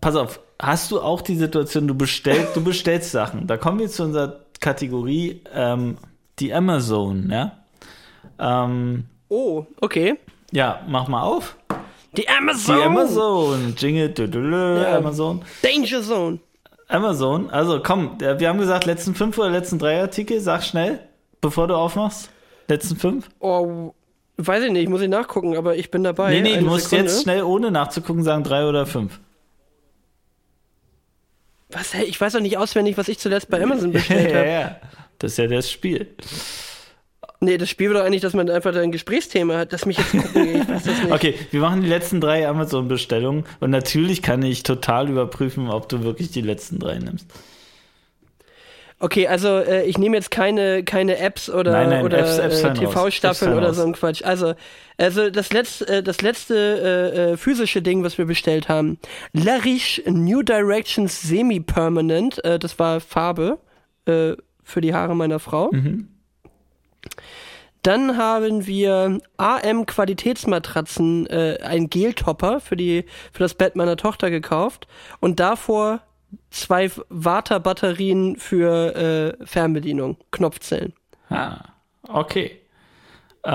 pass auf, hast du auch die Situation, du bestellst, du bestellst Sachen. Da kommen wir zu unserer Kategorie, ähm, die Amazon, ja? Ähm, Oh, okay. ja, mach mal auf. Die Die Amazon! Amazon. Jingle, dudulö, Ja. Amazon. Danger Zone. Amazon. Also komm, wir haben gesagt, letzten fünf oder letzten drei Artikel. Sag schnell, bevor du aufmachst. Letzten fünf? Oh, weiß ich nicht, muss ich nachgucken, aber ich bin dabei. nee, nee, Eine du musst Sekunde. jetzt schnell, ohne nachzugucken, sagen drei oder fünf. Was, ich weiß doch nicht auswendig, was ich zuletzt bei Amazon ja, bestellt habe. ja. Das ist ja das Spiel. Nee, das Spiel war doch eigentlich, dass man einfach ein Gesprächsthema hat, dass mich jetzt gucken, das nicht. Okay, wir machen die letzten drei Amazon-Bestellungen und natürlich kann ich total überprüfen, ob du wirklich die letzten drei nimmst. Okay, also äh, ich nehme jetzt keine, keine Apps oder, Nein, nein, oder äh, TV-Staffeln oder so ein Quatsch. Also, also das letzte, äh, das letzte äh, äh, physische Ding, was wir bestellt haben, La Riche New Directions Semi-Permanent, äh, das war Farbe für die Haare meiner Frau. Mhm. Dann haben wir AM Qualitätsmatratzen, äh, ein Geltopper für die für das Bett meiner Tochter gekauft und davor zwei Vata-Batterien für äh, Fernbedienung, Knopfzellen. Ah, okay. Ähm,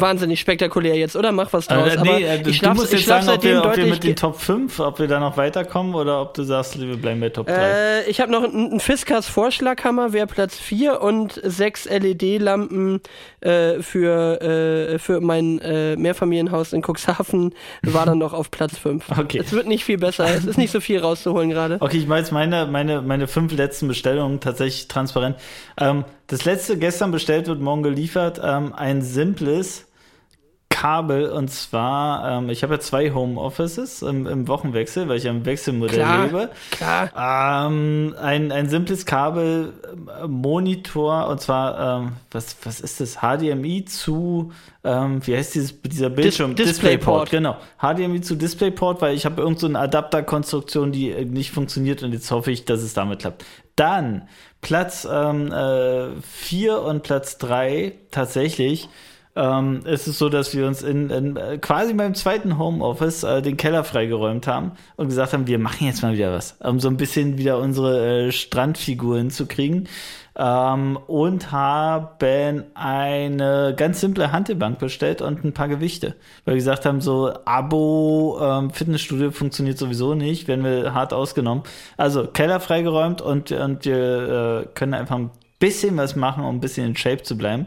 Wahnsinnig spektakulär jetzt, oder? Mach was draus. äh, Aber nee, äh, du ich schlaf, musst jetzt sagen, ob wir, ob wir mit den Top 5, ob wir da noch weiterkommen oder ob du sagst, wir bleiben bei Top 3. äh, ich habe noch einen einen Fiskars Vorschlaghammer, wäre Platz 4 und sechs LED-Lampen äh, für, äh, für mein äh, Mehrfamilienhaus in Cuxhaven war dann noch auf Platz 5. Okay. Es wird nicht viel besser, es ist nicht so viel rauszuholen gerade. Okay, ich mache jetzt meine, meine, meine fünf letzten Bestellungen tatsächlich transparent. Ähm, das letzte gestern bestellt wird, morgen geliefert. Ähm, ein simples Kabel und zwar, ähm, ich habe ja zwei Homeoffices im, im Wochenwechsel, weil ich am Wechselmodell Klar. lebe. Klar. Ähm, ein, ein simples Kabel, äh, Monitor, und zwar, ähm, was, was ist das? HDMI zu, ähm, wie heißt dieses, dieser Bildschirm? DisplayPort. Genau. HDMI zu DisplayPort, weil ich habe irgend so Adapterkonstruktion, die äh, nicht funktioniert und jetzt hoffe ich, dass es damit klappt. Dann Platz ähm, äh, 4 und Platz 3 tatsächlich ähm, ist es so, dass wir uns in, in äh, quasi beim zweiten Homeoffice äh, den Keller freigeräumt haben und gesagt haben, wir machen jetzt mal wieder was, um so ein bisschen wieder unsere äh, Strandfiguren zu kriegen. ähm, und haben eine ganz simple Handelbank bestellt und ein paar Gewichte. Weil wir gesagt haben, so Abo ähm, Fitnessstudio funktioniert sowieso nicht, werden wir hart ausgenommen. Also Keller freigeräumt und, und wir äh, können einfach ein bisschen was machen, um ein bisschen in Shape zu bleiben.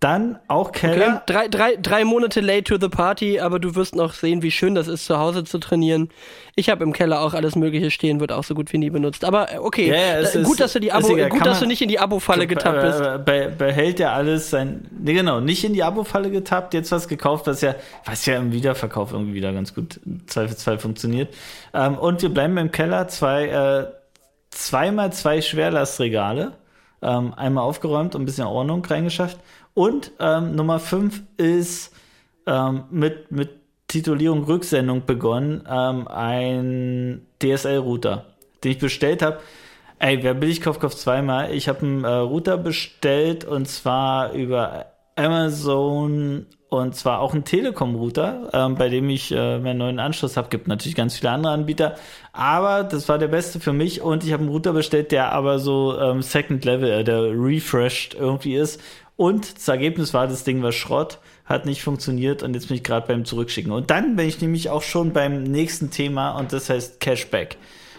Dann auch Keller. Okay, drei, drei, drei Monate late to the party, aber du wirst noch sehen, wie schön das ist, zu Hause zu trainieren. Ich habe im Keller auch alles Mögliche stehen, wird auch so gut wie nie benutzt. Aber äh, okay, ja, da, gut, dass du die Abo, gut, dass du nicht in die Abo-Falle getappt bist. Äh, be, behält ja alles sein. Nee, genau, nicht in die Abo-Falle getappt, jetzt was gekauft, was ja, was ja im Wiederverkauf irgendwie wieder ganz gut zweifelsfrei funktioniert. Ähm, und wir bleiben im Keller, zwei, äh, zweimal zwei Schwerlastregale. Ähm, einmal aufgeräumt und ein bisschen Ordnung reingeschafft. Und ähm, Nummer 5 ist ähm, mit, mit Titulierung Rücksendung begonnen, ähm, ein DSL-Router, den ich bestellt habe. Ey, wer billig kauft, kauft zweimal. Ich habe einen äh, Router bestellt und zwar über Amazon und zwar auch einen Telekom-Router, ähm, bei dem ich äh, meinen neuen Anschluss habe. Gibt natürlich ganz viele andere Anbieter, aber das war der beste für mich und ich habe einen Router bestellt, der aber so ähm, Second Level, äh, der refreshed irgendwie ist und das Ergebnis war, das Ding war Schrott, hat nicht funktioniert und jetzt bin ich gerade beim Zurückschicken. Und dann bin ich nämlich auch schon beim nächsten Thema und das heißt Cashback.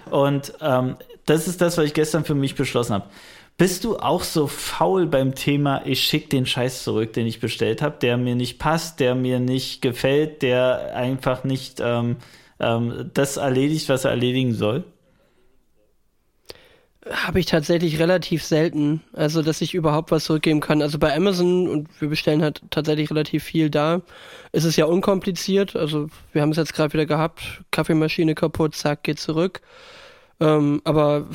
Und ähm, das ist das, was ich gestern für mich beschlossen habe. Bist du auch so faul beim Thema, ich schicke den Scheiß zurück, den ich bestellt habe, der mir nicht passt, der mir nicht gefällt, der einfach nicht ähm, ähm, das erledigt, was er erledigen soll? Habe ich tatsächlich relativ selten. Also, dass ich überhaupt was zurückgeben kann. Also bei Amazon, und wir bestellen halt tatsächlich relativ viel da, ist es ja unkompliziert. Also, wir haben es jetzt gerade wieder gehabt. Kaffeemaschine kaputt, zack, geht zurück. Ähm, aber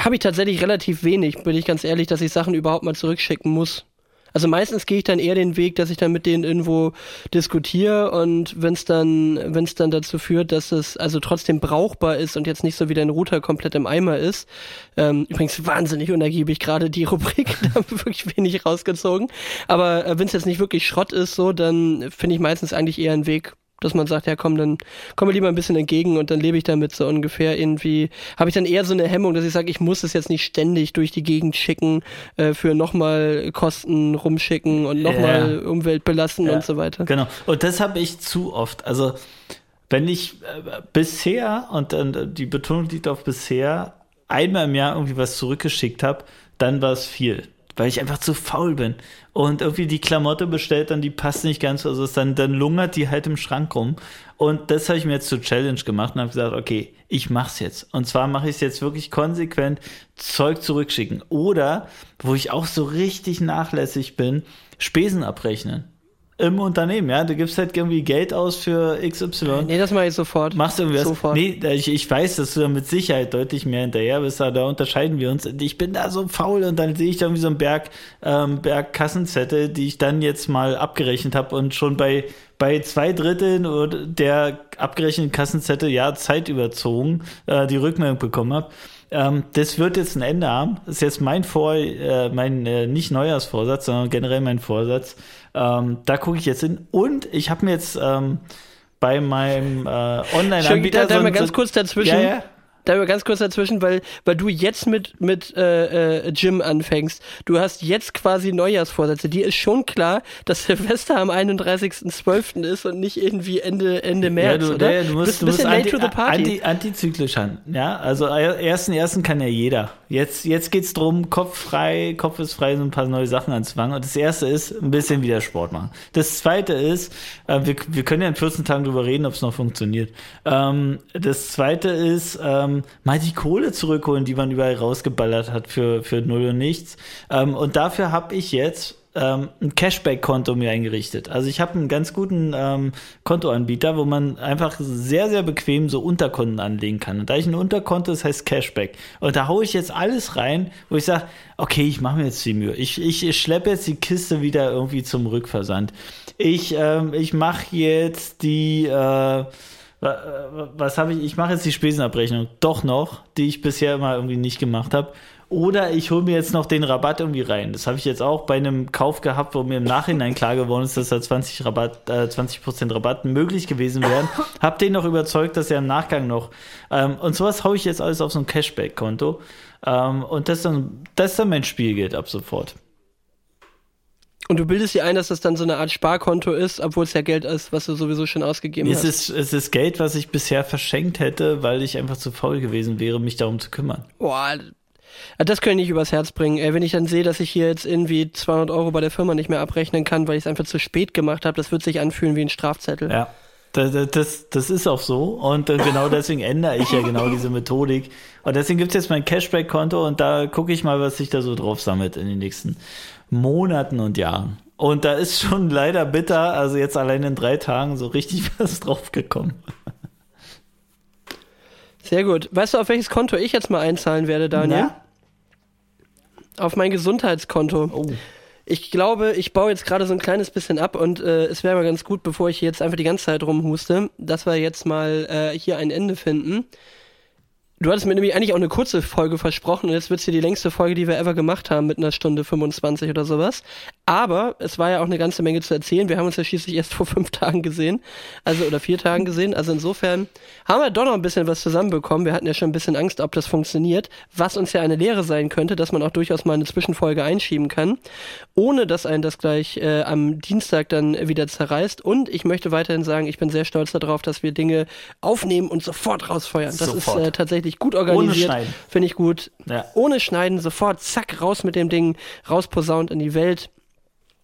habe ich tatsächlich relativ wenig, bin ich ganz ehrlich, dass ich Sachen überhaupt mal zurückschicken muss. Also meistens gehe ich dann eher den Weg, dass ich dann mit denen irgendwo diskutiere und wenn es dann, wenn es dann dazu führt, dass es also trotzdem brauchbar ist und jetzt nicht so wie dein Router komplett im Eimer ist. Ähm, übrigens wahnsinnig unergiebig gerade die Rubrik, da haben wir wirklich wenig rausgezogen. Aber äh, wenn es jetzt nicht wirklich Schrott ist, so, dann finde ich meistens eigentlich eher einen Weg, dass man sagt, ja komm, dann komm mir lieber ein bisschen entgegen und dann lebe ich damit so ungefähr irgendwie, habe ich dann eher so eine Hemmung, dass ich sage, ich muss es jetzt nicht ständig durch die Gegend schicken, äh, für nochmal Kosten rumschicken und nochmal ja. Umwelt belassen ja, und so weiter. Genau. Und das habe ich zu oft. Also wenn ich äh, bisher, und äh, die Betonung liegt auf bisher, einmal im Jahr irgendwie was zurückgeschickt habe, dann war es viel weil ich einfach zu faul bin. Und irgendwie die Klamotte bestellt, dann die passt nicht ganz, also dann, dann lungert die halt im Schrank rum. Und das habe ich mir jetzt zur Challenge gemacht und habe gesagt, okay, ich mach's jetzt. Und zwar mache ich es jetzt wirklich konsequent, Zeug zurückschicken. Oder, wo ich auch so richtig nachlässig bin, Spesen abrechnen im Unternehmen, ja. Du gibst halt irgendwie Geld aus für XY. Nee, das mache ich sofort. Machst du irgendwie was? Sofort. Nee, ich, ich weiß, dass du da mit Sicherheit deutlich mehr hinterher bist, aber da unterscheiden wir uns. Ich bin da so faul und dann sehe ich da irgendwie so einen Berg, ähm, Berg Kassenzettel, die ich dann jetzt mal abgerechnet habe und schon bei, bei zwei Dritteln der abgerechneten Kassenzettel, ja, Zeit überzogen, äh, die Rückmeldung bekommen habe. Ähm, das wird jetzt ein Ende haben. Das ist jetzt mein Vor, äh, mein äh, nicht Neujahrsvorsatz, sondern generell mein Vorsatz ähm, da gucke ich jetzt hin. Und ich habe mir jetzt ähm, bei meinem äh, Online-Anbieter. Da mal ganz kurz dazwischen. Ja, ja da ganz kurz dazwischen, weil, weil du jetzt mit, mit äh, äh, Gym anfängst. Du hast jetzt quasi Neujahrsvorsätze. Dir ist schon klar, dass Silvester am 31.12. ist und nicht irgendwie Ende, Ende März, ja, du, oder? Ja, du musst, du anti, the party. Anti, antizyklisch an. Ja, also ersten ersten kann ja jeder. Jetzt, jetzt geht's drum, Kopf frei, Kopf ist frei, so ein paar neue Sachen anzufangen. Und das erste ist, ein bisschen wieder Sport machen. Das zweite ist, äh, wir, wir können ja in 14 Tagen drüber reden, ob es noch funktioniert. Ähm, das zweite ist, ähm, ähm, mal die Kohle zurückholen, die man überall rausgeballert hat für, für null und nichts. Ähm, und dafür habe ich jetzt ähm, ein Cashback-Konto mir eingerichtet. Also ich habe einen ganz guten ähm, Kontoanbieter, wo man einfach sehr, sehr bequem so Unterkonten anlegen kann. Und da ich ein Unterkonto, das heißt Cashback. Und da haue ich jetzt alles rein, wo ich sage, okay, ich mache mir jetzt die Mühe. Ich, ich, ich schleppe jetzt die Kiste wieder irgendwie zum Rückversand. Ich, ähm, ich mache jetzt die äh, was habe ich? Ich mache jetzt die Spesenabrechnung doch noch, die ich bisher immer irgendwie nicht gemacht habe. Oder ich hole mir jetzt noch den Rabatt irgendwie rein. Das habe ich jetzt auch bei einem Kauf gehabt, wo mir im Nachhinein klar geworden ist, dass da 20 Rabatt, äh, 20% Rabatt möglich gewesen wären. hab den noch überzeugt, dass er im Nachgang noch. Ähm, und sowas haue ich jetzt alles auf so ein Cashback-Konto. Ähm, und das ist, dann, das ist dann mein Spielgeld ab sofort. Und du bildest dir ein, dass das dann so eine Art Sparkonto ist, obwohl es ja Geld ist, was du sowieso schon ausgegeben es hast. Ist, es ist Geld, was ich bisher verschenkt hätte, weil ich einfach zu faul gewesen wäre, mich darum zu kümmern. Boah, das kann ich nicht übers Herz bringen. Ey, wenn ich dann sehe, dass ich hier jetzt irgendwie 200 Euro bei der Firma nicht mehr abrechnen kann, weil ich es einfach zu spät gemacht habe, das wird sich anfühlen wie ein Strafzettel. Ja. Das, das, das ist auch so. Und genau deswegen ändere ich ja genau diese Methodik. Und deswegen gibt es jetzt mein Cashback-Konto und da gucke ich mal, was sich da so drauf sammelt in den nächsten Monaten und Jahren. Und da ist schon leider bitter, also jetzt allein in drei Tagen so richtig was draufgekommen. Sehr gut. Weißt du, auf welches Konto ich jetzt mal einzahlen werde, Daniel? Na? Auf mein Gesundheitskonto. Oh. Ich glaube, ich baue jetzt gerade so ein kleines bisschen ab und äh, es wäre mal ganz gut, bevor ich jetzt einfach die ganze Zeit rumhuste, dass wir jetzt mal äh, hier ein Ende finden. Du hattest mir nämlich eigentlich auch eine kurze Folge versprochen und jetzt wird es hier die längste Folge, die wir ever gemacht haben, mit einer Stunde 25 oder sowas. Aber es war ja auch eine ganze Menge zu erzählen. Wir haben uns ja schließlich erst vor fünf Tagen gesehen, also oder vier Tagen gesehen. Also insofern haben wir doch noch ein bisschen was zusammenbekommen. Wir hatten ja schon ein bisschen Angst, ob das funktioniert, was uns ja eine Lehre sein könnte, dass man auch durchaus mal eine Zwischenfolge einschieben kann, ohne dass einen das gleich äh, am Dienstag dann wieder zerreißt. Und ich möchte weiterhin sagen, ich bin sehr stolz darauf, dass wir Dinge aufnehmen und sofort rausfeuern. Das sofort. ist äh, tatsächlich wirklich gut organisiert. Ohne Schneiden. Finde ich gut. Ja. Ohne Schneiden, sofort, zack, raus mit dem Ding, rausposaunt in die Welt.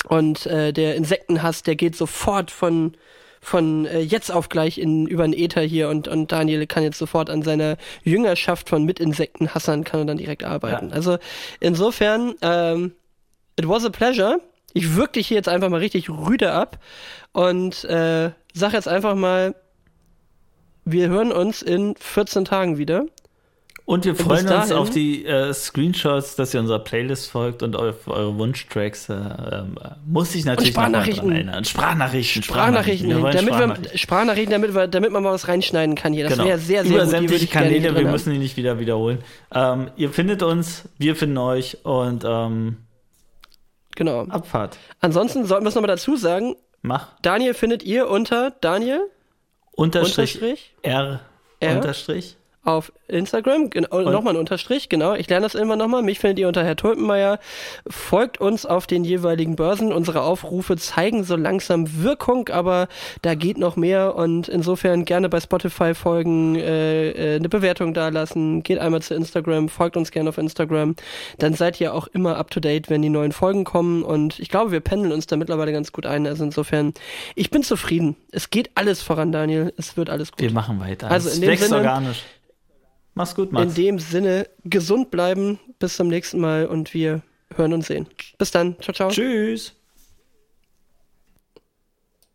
Und äh, der Insektenhass, der geht sofort von von äh, jetzt auf gleich in über den Äther hier und und Daniel kann jetzt sofort an seiner Jüngerschaft von Mitinsektenhassern kann er dann direkt arbeiten. Ja. Also insofern ähm, it was a pleasure. Ich wirke dich hier jetzt einfach mal richtig rüde ab und äh, sag jetzt einfach mal wir hören uns in 14 Tagen wieder. Und wir freuen und uns auf die äh, Screenshots, dass ihr unserer Playlist folgt und auf eure Wunschtracks. Äh, äh, muss ich natürlich und Sprachnachrichten. erinnern. Sprachnachrichten. Sprachnachrichten. Sprachnachrichten. damit, Sprachnachrichten. Wir, Sprachnachrichten, damit, wir, damit man mal was reinschneiden kann hier. Das genau. wäre sehr, sehr Über gut. sämtliche Kanäle, wir müssen die nicht wieder wiederholen. Ähm, ihr findet uns, wir finden euch und ähm, genau. Abfahrt. Ansonsten sollten wir es nochmal dazu sagen. Mach. Daniel findet ihr unter Daniel Unterstrich, Unterstrich R, R Unterstrich auf Instagram, genau, nochmal ein Unterstrich, genau. Ich lerne das immer nochmal. Mich findet ihr unter Herr Tulpenmeier. Folgt uns auf den jeweiligen Börsen. Unsere Aufrufe zeigen so langsam Wirkung, aber da geht noch mehr und insofern gerne bei Spotify folgen, äh, äh, eine Bewertung dalassen. Geht einmal zu Instagram, folgt uns gerne auf Instagram. Dann seid ihr auch immer up to date, wenn die neuen Folgen kommen und ich glaube, wir pendeln uns da mittlerweile ganz gut ein. Also insofern, ich bin zufrieden. Es geht alles voran, Daniel. Es wird alles gut. Wir machen weiter. Also in dem Sinne, organisch. Mach's gut, Max. In dem Sinne, gesund bleiben. Bis zum nächsten Mal und wir hören und sehen. Bis dann. Ciao, ciao. Tschüss.